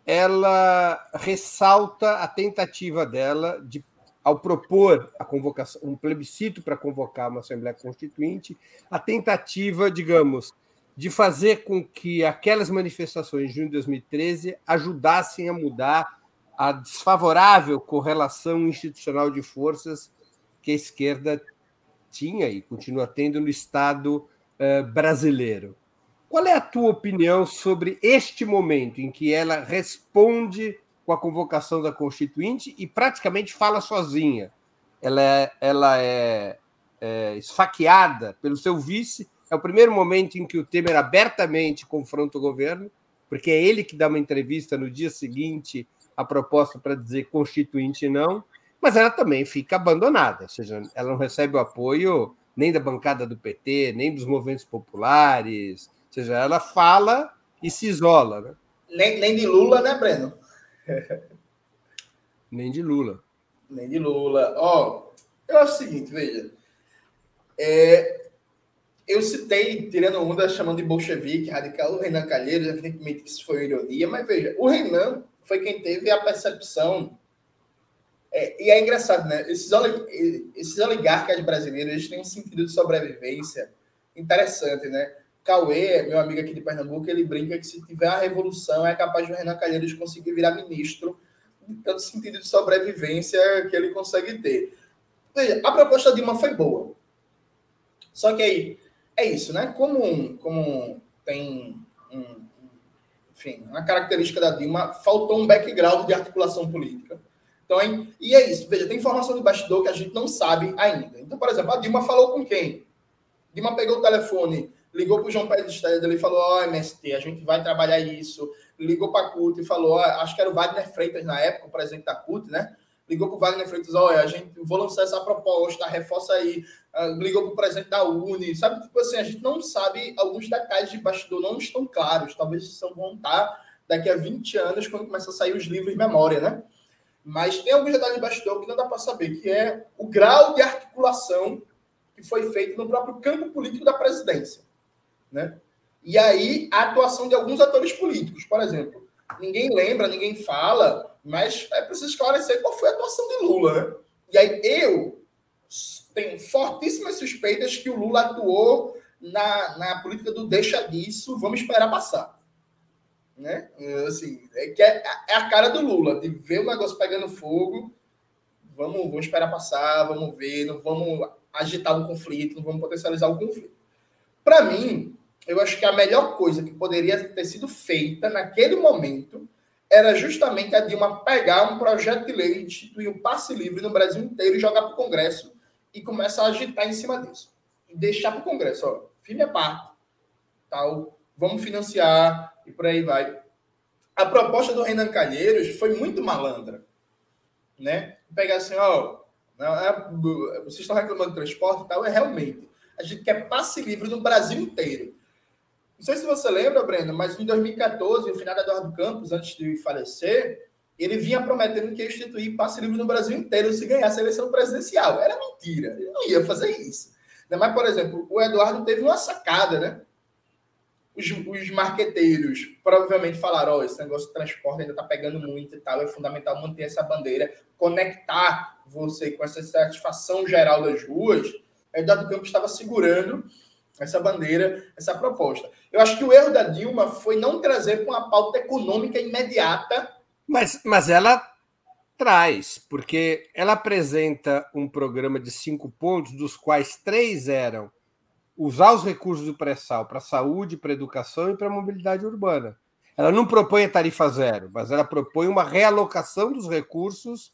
ela ressalta a tentativa dela de, ao propor a convocação, um plebiscito para convocar uma Assembleia Constituinte, a tentativa, digamos, de fazer com que aquelas manifestações de junho de 2013 ajudassem a mudar a desfavorável correlação institucional de forças que a esquerda tinha e continua tendo no Estado uh, brasileiro. Qual é a tua opinião sobre este momento em que ela responde com a convocação da Constituinte e praticamente fala sozinha? Ela é, ela é, é esfaqueada pelo seu vice. É o primeiro momento em que o Temer abertamente confronta o governo, porque é ele que dá uma entrevista no dia seguinte à proposta para dizer Constituinte não mas ela também fica abandonada, ou seja, ela não recebe o apoio nem da bancada do PT, nem dos movimentos populares, ou seja, ela fala e se isola. Né? Nem, nem de Lula, né, Breno? nem de Lula. Nem de Lula. Ó, oh, eu acho o seguinte, veja. É, eu citei, tirando onda, chamando de bolchevique, radical, o Renan Calheiros, evidentemente isso foi ironia, mas veja, o Renan foi quem teve a percepção é, e é engraçado, né? Esses, esses oligarcas brasileiros eles têm um sentido de sobrevivência interessante, né? Cauê, meu amigo aqui de Pernambuco, ele brinca que se tiver a revolução é capaz de o Renan Calheiros conseguir virar ministro, tanto sentido de sobrevivência que ele consegue ter. Veja, a proposta da Dilma foi boa. Só que aí, é isso, né? Como, como tem um, enfim, uma característica da Dilma, faltou um background de articulação política então, e é isso. Veja, tem informação de bastidor que a gente não sabe ainda. Então, por exemplo, a Dilma falou com quem? Dilma pegou o telefone, ligou para o João Pedro Estrela e falou: Ó, oh, MST, a gente vai trabalhar isso. Ligou para a CUT e falou: oh, acho que era o Wagner Freitas na época, o presidente da CUT, né? Ligou para o Wagner Freitas: olha, a gente vou lançar essa proposta, reforça aí. Uh, ligou para o presidente da Uni, sabe? Tipo assim, a gente não sabe, alguns detalhes de bastidor não estão claros. Talvez são vão estar daqui a 20 anos, quando começa a sair os livros de memória, né? Mas tem alguns detalhes de bastidor que não dá para saber, que é o grau de articulação que foi feito no próprio campo político da presidência. Né? E aí, a atuação de alguns atores políticos, por exemplo. Ninguém lembra, ninguém fala, mas é preciso esclarecer qual foi a atuação de Lula. Né? E aí, eu tenho fortíssimas suspeitas que o Lula atuou na, na política do deixa disso, vamos esperar passar né? Assim, é que é, é, a cara do Lula, de ver o negócio pegando fogo, vamos, vamos esperar passar, vamos ver, não vamos agitar o conflito, não vamos potencializar o conflito. Para mim, eu acho que a melhor coisa que poderia ter sido feita naquele momento era justamente a Dilma pegar um projeto de lei, instituir o passe livre no Brasil inteiro e jogar para o Congresso e começar a agitar em cima disso. E deixar para o Congresso, ó, filha parte, tal, vamos financiar, e por aí vai. A proposta do Renan Calheiros foi muito malandra, né? Pegar assim, ó, é, vocês estão reclamando de transporte e tal, é realmente. A gente quer passe livre no Brasil inteiro. Não sei se você lembra, Breno, mas em 2014, o final da Eduardo Campos, antes de falecer, ele vinha prometendo que ia instituir passe livre no Brasil inteiro se ganhasse a eleição presidencial. Era mentira, ele não ia fazer isso. Mas, por exemplo, o Eduardo teve uma sacada, né? os, os marqueteiros provavelmente falaram: oh, esse negócio de transporte ainda está pegando muito e tal, é fundamental manter essa bandeira, conectar você com essa satisfação geral das ruas. Eduardo Campos estava segurando essa bandeira, essa proposta. Eu acho que o erro da Dilma foi não trazer com a pauta econômica imediata. Mas, mas ela traz, porque ela apresenta um programa de cinco pontos, dos quais três eram usar os recursos do pré-sal para saúde, para educação e para mobilidade urbana. Ela não propõe a tarifa zero, mas ela propõe uma realocação dos recursos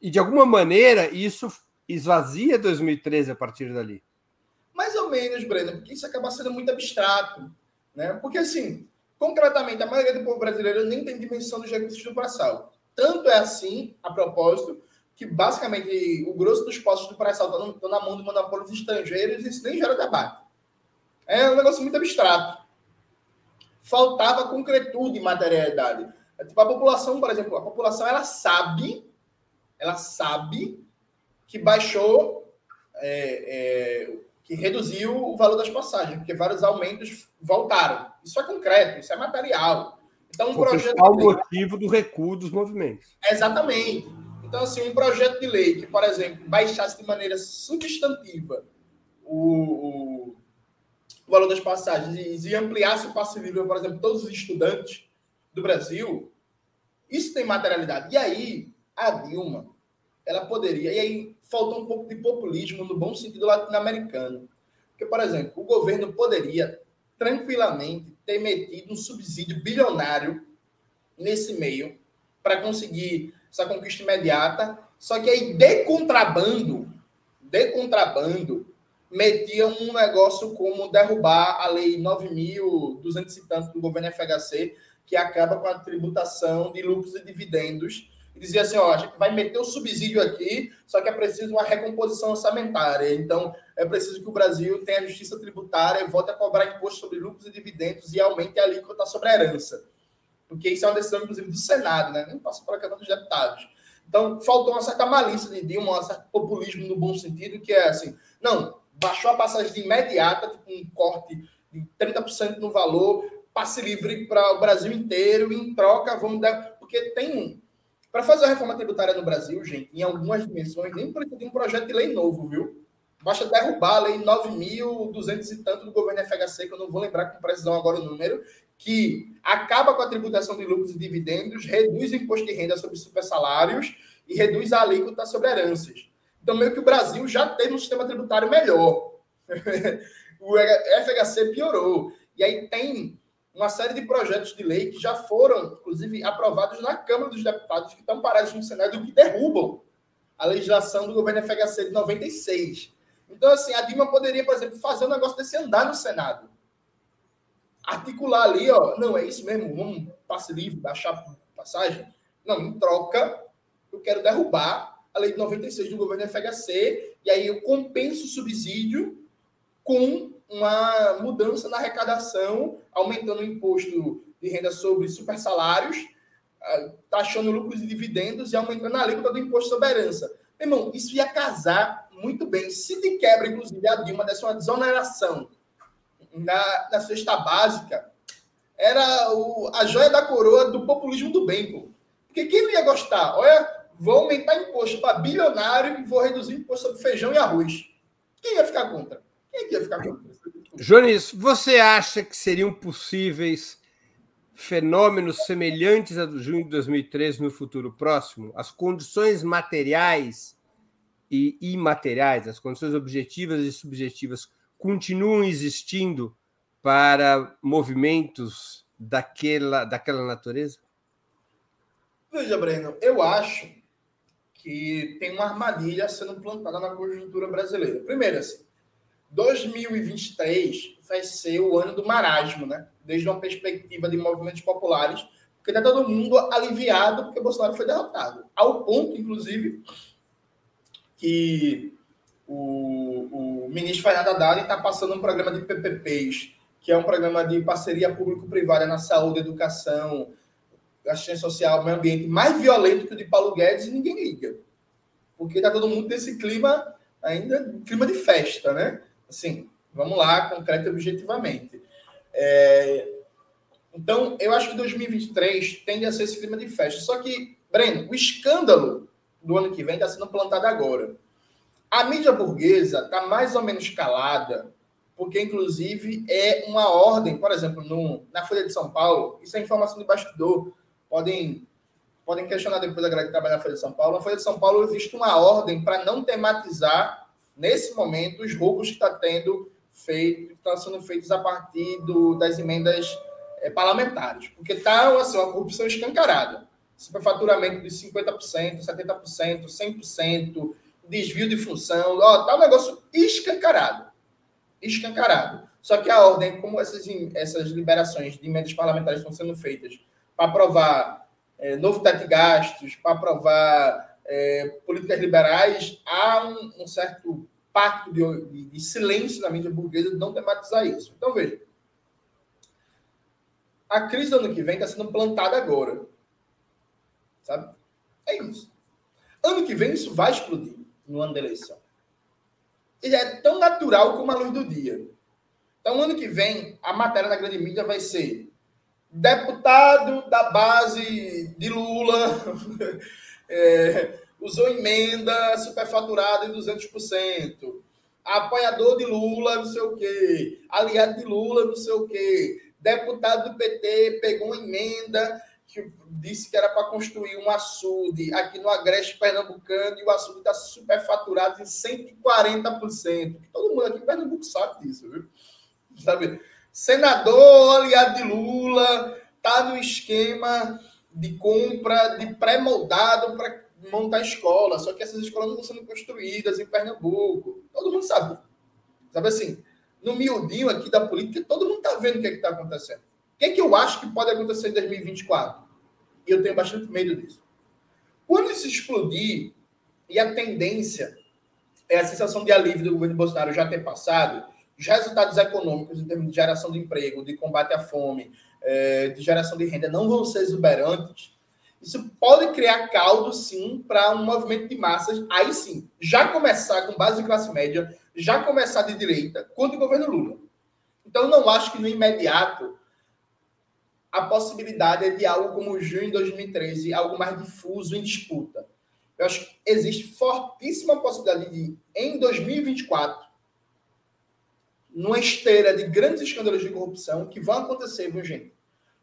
e, de alguma maneira, isso esvazia 2013 a partir dali. Mais ou menos, Breno, porque isso acaba sendo muito abstrato. Né? Porque, assim, concretamente, a maioria do povo brasileiro nem tem dimensão dos recursos do pré-sal. Tanto é assim, a propósito, que basicamente o grosso dos postos do pré-sal estão tá na mão de monopólios estrangeiros e isso nem gera debate. É um negócio muito abstrato. Faltava concretude e materialidade. É tipo, a população, por exemplo, a população ela sabe, ela sabe que baixou é, é, que reduziu o valor das passagens, porque vários aumentos voltaram. Isso é concreto, isso é material. Então, um Foi projeto. o motivo do recuo dos movimentos. Exatamente. Então, assim, um projeto de lei que, por exemplo, baixasse de maneira substantiva o, o valor das passagens e, e ampliasse o passe livre, por exemplo, todos os estudantes do Brasil, isso tem materialidade. E aí, a Dilma, ela poderia. E aí, faltou um pouco de populismo no bom sentido latino-americano. Porque, por exemplo, o governo poderia tranquilamente ter metido um subsídio bilionário nesse meio para conseguir essa conquista imediata. Só que aí, de contrabando, de contrabando, metia um negócio como derrubar a lei 9.200 e tanto do governo FHC, que acaba com a tributação de lucros e dividendos, e dizia assim: ó, a gente vai meter o subsídio aqui, só que é preciso uma recomposição orçamentária. Então, é preciso que o Brasil tenha justiça tributária e volte a cobrar imposto sobre lucros e dividendos e aumente a alíquota sobre a herança. Porque isso é uma decisão, inclusive, do Senado, né? Nem passa para a Câmara dos Deputados. Então, faltou uma certa malícia de Dilma, um certo populismo no bom sentido, que é assim: não, baixou a passagem imediata, tipo um corte de 30% no valor, passe livre para o Brasil inteiro, em troca vamos dar. Porque tem. Para fazer a reforma tributária no Brasil, gente, em algumas dimensões, nem precisa de um projeto de lei novo, viu? Basta derrubar a lei 9.200 e tanto do governo FHC, que eu não vou lembrar com precisão agora o número, que acaba com a tributação de lucros e dividendos, reduz o imposto de renda sobre supersalários e reduz a alíquota sobre heranças. Então, meio que o Brasil já teve um sistema tributário melhor. o FHC piorou. E aí tem uma série de projetos de lei que já foram, inclusive, aprovados na Câmara dos Deputados, que estão parados no Senado que derrubam a legislação do governo FHC de 96. Então, assim, a Dilma poderia, por exemplo, fazer um negócio desse andar no Senado. Articular ali, ó, não, é isso mesmo, vamos passe livre, baixar passagem. Não, em troca, eu quero derrubar a lei de 96 do governo FHC, e aí eu compenso o subsídio com uma mudança na arrecadação, aumentando o imposto de renda sobre supersalários, ah, taxando lucros e dividendos e aumentando a alíquota do imposto sobre herança. Meu irmão, isso ia casar muito bem. Se de quebra, inclusive, a Dilma desse uma desoneração na, na cesta básica, era o, a joia da coroa do populismo do bem, pô. Porque quem não ia gostar? Olha, vou aumentar imposto para bilionário e vou reduzir imposto sobre feijão e arroz. Quem ia ficar contra? Quem ia ficar contra? Jones, você acha que seriam possíveis fenômenos semelhantes a do junho de 2013 no futuro próximo? As condições materiais e imateriais, as condições objetivas e subjetivas continuam existindo para movimentos daquela, daquela natureza? Veja, Breno, eu acho que tem uma armadilha sendo plantada na conjuntura brasileira. Primeiro, assim, 2023 vai ser o ano do marasmo, né? Desde uma perspectiva de movimentos populares, porque está todo mundo aliviado porque Bolsonaro foi derrotado. Ao ponto, inclusive, que o, o ministro Fernando Haddad está passando um programa de PPPs, que é um programa de parceria público-privada na saúde, educação, assistência social, meio ambiente, mais violento que o de Paulo Guedes e ninguém liga. Porque está todo mundo nesse clima, ainda clima de festa, né? Assim, vamos lá, concreto e objetivamente. É... Então, eu acho que 2023 tende a ser esse clima de festa. Só que, Breno, o escândalo do ano que vem está sendo plantado agora. A mídia burguesa está mais ou menos calada, porque, inclusive, é uma ordem, por exemplo, no, na Folha de São Paulo, isso é informação de bastidor, podem, podem questionar depois a galera que trabalha na Folha de São Paulo. Na Folha de São Paulo existe uma ordem para não tematizar, nesse momento, os roubos que está tendo feito, estão sendo feitos a partir do, das emendas é, parlamentares. Porque está assim, uma corrupção escancarada. Superfaturamento de 50%, 70%, 100%, desvio de função, ó, tá um negócio escancarado. Escancarado. Só que a ordem, como essas, essas liberações de emendas parlamentares estão sendo feitas para aprovar é, novo teto de gastos, para aprovar é, políticas liberais, há um, um certo pacto de, de, de, silêncio na mídia burguesa de não tematizar isso. Então, veja. A crise do ano que vem está sendo plantada agora. Sabe? É isso. Ano que vem isso vai explodir no ano da eleição. ele é tão natural como a luz do dia. Então, ano que vem, a matéria da grande mídia vai ser deputado da base de Lula é, usou emenda superfaturada em 200%. Apoiador de Lula, não sei o quê. Aliado de Lula, não sei o quê. Deputado do PT pegou uma emenda que disse que era para construir um açude aqui no Agreste Pernambucano e o açude está superfaturado em 140%. Todo mundo aqui em Pernambuco sabe disso, viu? Sabe? Senador aliado de Lula está no esquema de compra de pré-moldado para montar escola, só que essas escolas não estão sendo construídas em Pernambuco. Todo mundo sabe. Sabe assim, no miudinho aqui da política, todo mundo está vendo o que é está acontecendo. O que, é que eu acho que pode acontecer em 2024? E eu tenho bastante medo disso. Quando isso explodir, e a tendência é a sensação de alívio do governo Bolsonaro já ter passado, os resultados econômicos em termos de geração de emprego, de combate à fome, é, de geração de renda não vão ser exuberantes, isso pode criar caldo, sim, para um movimento de massas, aí sim, já começar com base de classe média, já começar de direita, contra o governo Lula. Então, não acho que no imediato a possibilidade é de algo como junho de 2013, algo mais difuso em disputa. Eu acho que existe fortíssima possibilidade de, em 2024, numa esteira de grandes escândalos de corrupção que vão acontecer, viu, gente?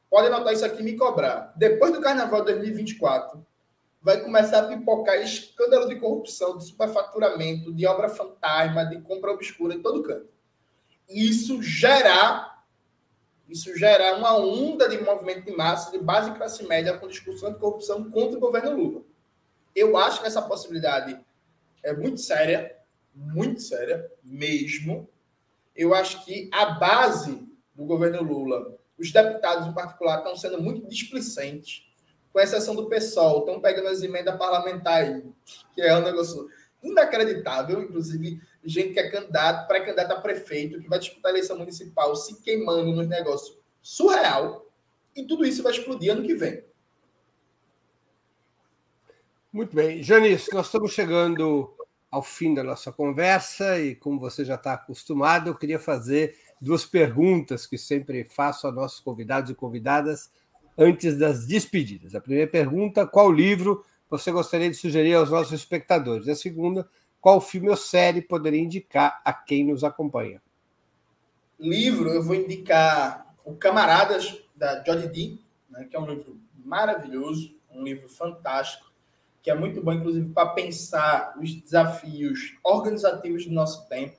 Pode anotar isso aqui e me cobrar. Depois do Carnaval de 2024, vai começar a pipocar escândalo de corrupção, de superfaturamento, de obra fantasma, de compra obscura em todo canto. Isso gerar isso gerar uma onda de movimento de massa de base e classe média com discussão de corrupção contra o governo Lula. Eu acho que essa possibilidade é muito séria, muito séria mesmo. Eu acho que a base do governo Lula os deputados, em particular, estão sendo muito displicentes, com exceção do PSOL, estão pegando as emendas parlamentares, que é um negócio inacreditável, inclusive gente que é candidato, pré-candidato a prefeito, que vai disputar a eleição municipal, se queimando nos negócios surreal, e tudo isso vai explodir ano que vem. Muito bem. Janice, nós estamos chegando ao fim da nossa conversa e, como você já está acostumado, eu queria fazer duas perguntas que sempre faço a nossos convidados e convidadas antes das despedidas. A primeira pergunta: qual livro você gostaria de sugerir aos nossos espectadores? E a segunda: qual filme ou série poderia indicar a quem nos acompanha? Livro, eu vou indicar O Camaradas, da Jodie Dean, né, que é um livro maravilhoso, um livro fantástico, que é muito bom, inclusive, para pensar os desafios organizativos do nosso tempo.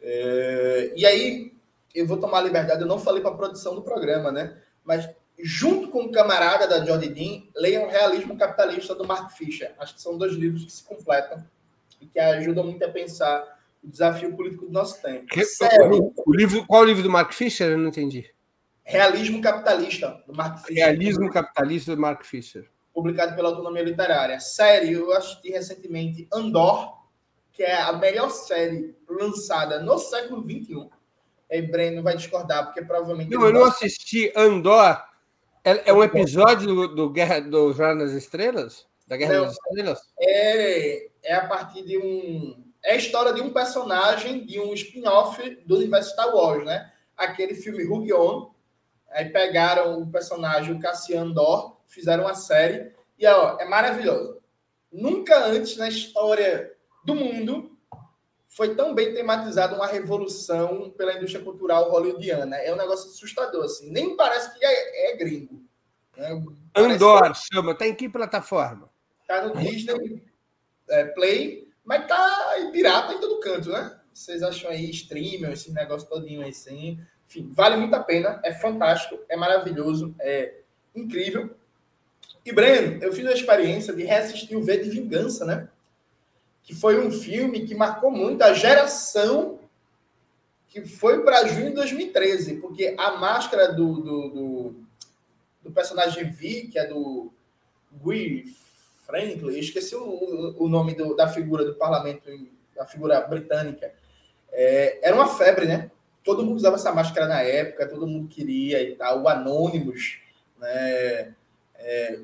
É... E aí, eu vou tomar a liberdade, eu não falei para a produção do programa, né? Mas junto com o camarada da Jordi Dean, leiam Realismo Capitalista do Mark Fisher. Acho que são dois livros que se completam e que ajudam muito a pensar o desafio político do nosso tempo. Que, o livro, qual o livro do Mark Fisher? Eu não entendi. Realismo Capitalista, do Mark Fisher. Realismo Capitalista do Mark Fisher. Publicado pela Autonomia Literária. Série, eu assisti recentemente Andor, que é a melhor série lançada no século XXI Aí Breno vai discordar, porque provavelmente. Não, eu não assisti Andor. É, é um episódio do, do Guerra do Jornal das Estrelas? Da Guerra não, das Estrelas? É, é a partir de um. É a história de um personagem de um spin-off do universo Star Wars, né? Aquele filme Rogue One. Aí pegaram o personagem, o Cassian Andor, fizeram uma série. E ó, é maravilhoso. Nunca antes na história do mundo foi tão bem tematizado uma revolução pela indústria cultural hollywoodiana. É um negócio assustador, assim. Nem parece que é, é gringo. Né? Andor que... chama. Tá em que plataforma? Tá no Disney é, Play, mas tá em pirata em todo canto, né? Vocês acham aí streamer, esse negócio todinho aí, assim. Enfim, vale muito a pena. É fantástico, é maravilhoso, é incrível. E, Breno, eu fiz a experiência de reassistir o V de Vingança, né? Que foi um filme que marcou muito a geração que foi para junho de 2013, porque a máscara do, do, do, do personagem Vi, que é do Guy Franklin, esqueci o, o nome do, da figura do parlamento, da figura britânica, é, era uma febre, né? Todo mundo usava essa máscara na época, todo mundo queria e tal. O Anonymous, né? É,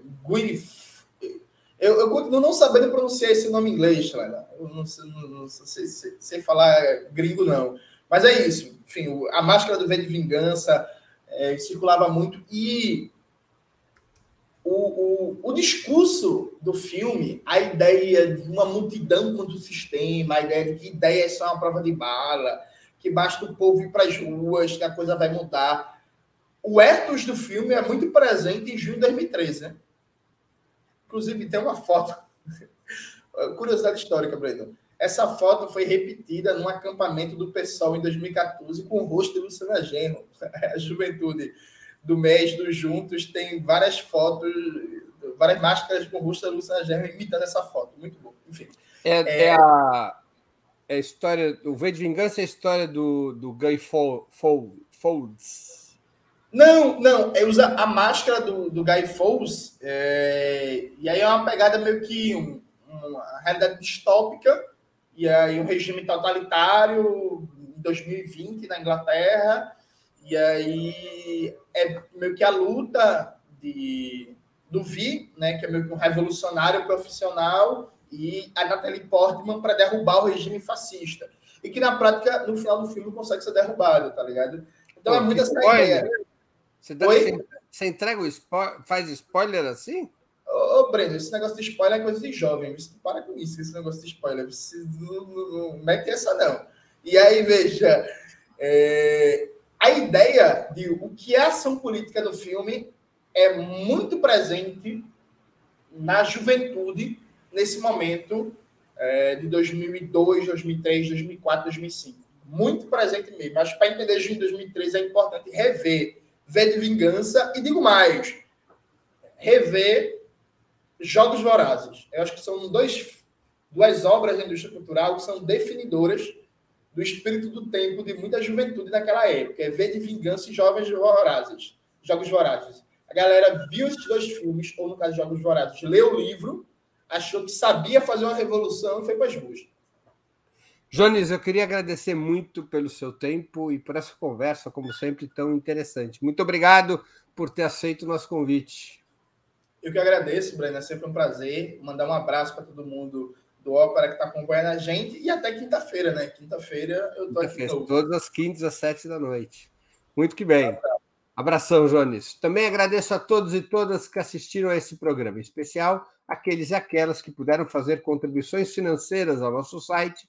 Eu, eu continuo não sabendo pronunciar esse nome em inglês, Helena. Eu não, não, não sei, sei, sei, falar gringo, não. Mas é isso. Enfim, a máscara do V de Vingança é, circulava muito. E o, o, o, discurso do filme, a ideia de uma multidão contra o sistema, a ideia de que ideias são uma prova de bala, que basta o povo ir para as ruas, que a coisa vai mudar. O ethos do filme é muito presente em junho de 2013, né? Inclusive, tem uma foto. Curiosidade histórica, Breno. Essa foto foi repetida num acampamento do PSOL em 2014 com o rosto de Luciana Genro. A juventude do mês dos Juntos tem várias fotos, várias máscaras com o rosto da Luciana Genro imitando essa foto. Muito bom. Enfim. É, é... é a, é a história. O V de Vingança é a história do, do Guy Folds. Não, não, é usa a máscara do, do Guy Fawkes, é, e aí é uma pegada meio que um, uma realidade distópica, e aí um regime totalitário em 2020 na Inglaterra, e aí é meio que a luta de, do Vi, né, que é meio que um revolucionário profissional, e a Natalie Portman para derrubar o regime fascista. E que na prática, no final do filme, consegue ser derrubado, tá ligado? Então Pô, é muito essa ideia. Você, dá, você, você entrega o spoiler, faz spoiler assim? Ô, Breno, esse negócio de spoiler é coisa de jovem. Você para com isso, esse negócio de spoiler. Você não, não, não mete essa, não. E aí, veja, é, a ideia de o que é a ação política do filme é muito presente na juventude nesse momento é, de 2002, 2003, 2004, 2005. Muito presente mesmo. Acho que para entender de 2003 é importante rever V de Vingança e digo mais, rever Jogos Vorazes. Eu acho que são dois, duas obras da indústria cultural que são definidoras do espírito do tempo de muita juventude naquela época. É V de Vingança e Jovens Vorazes. Jogos Vorazes. A galera viu esses dois filmes, ou no caso Jogos Vorazes, leu o livro, achou que sabia fazer uma revolução e foi para as ruas. Jones, eu queria agradecer muito pelo seu tempo e por essa conversa, como sempre, tão interessante. Muito obrigado por ter aceito o nosso convite. Eu que agradeço, Breno. É sempre um prazer. Mandar um abraço para todo mundo do Ópera que está acompanhando a gente e até quinta-feira, né? Quinta-feira eu estou aqui. Novo. Todas as quintas às sete da noite. Muito que bem. Abração, Jones. Também agradeço a todos e todas que assistiram a esse programa, em especial aqueles e aquelas que puderam fazer contribuições financeiras ao nosso site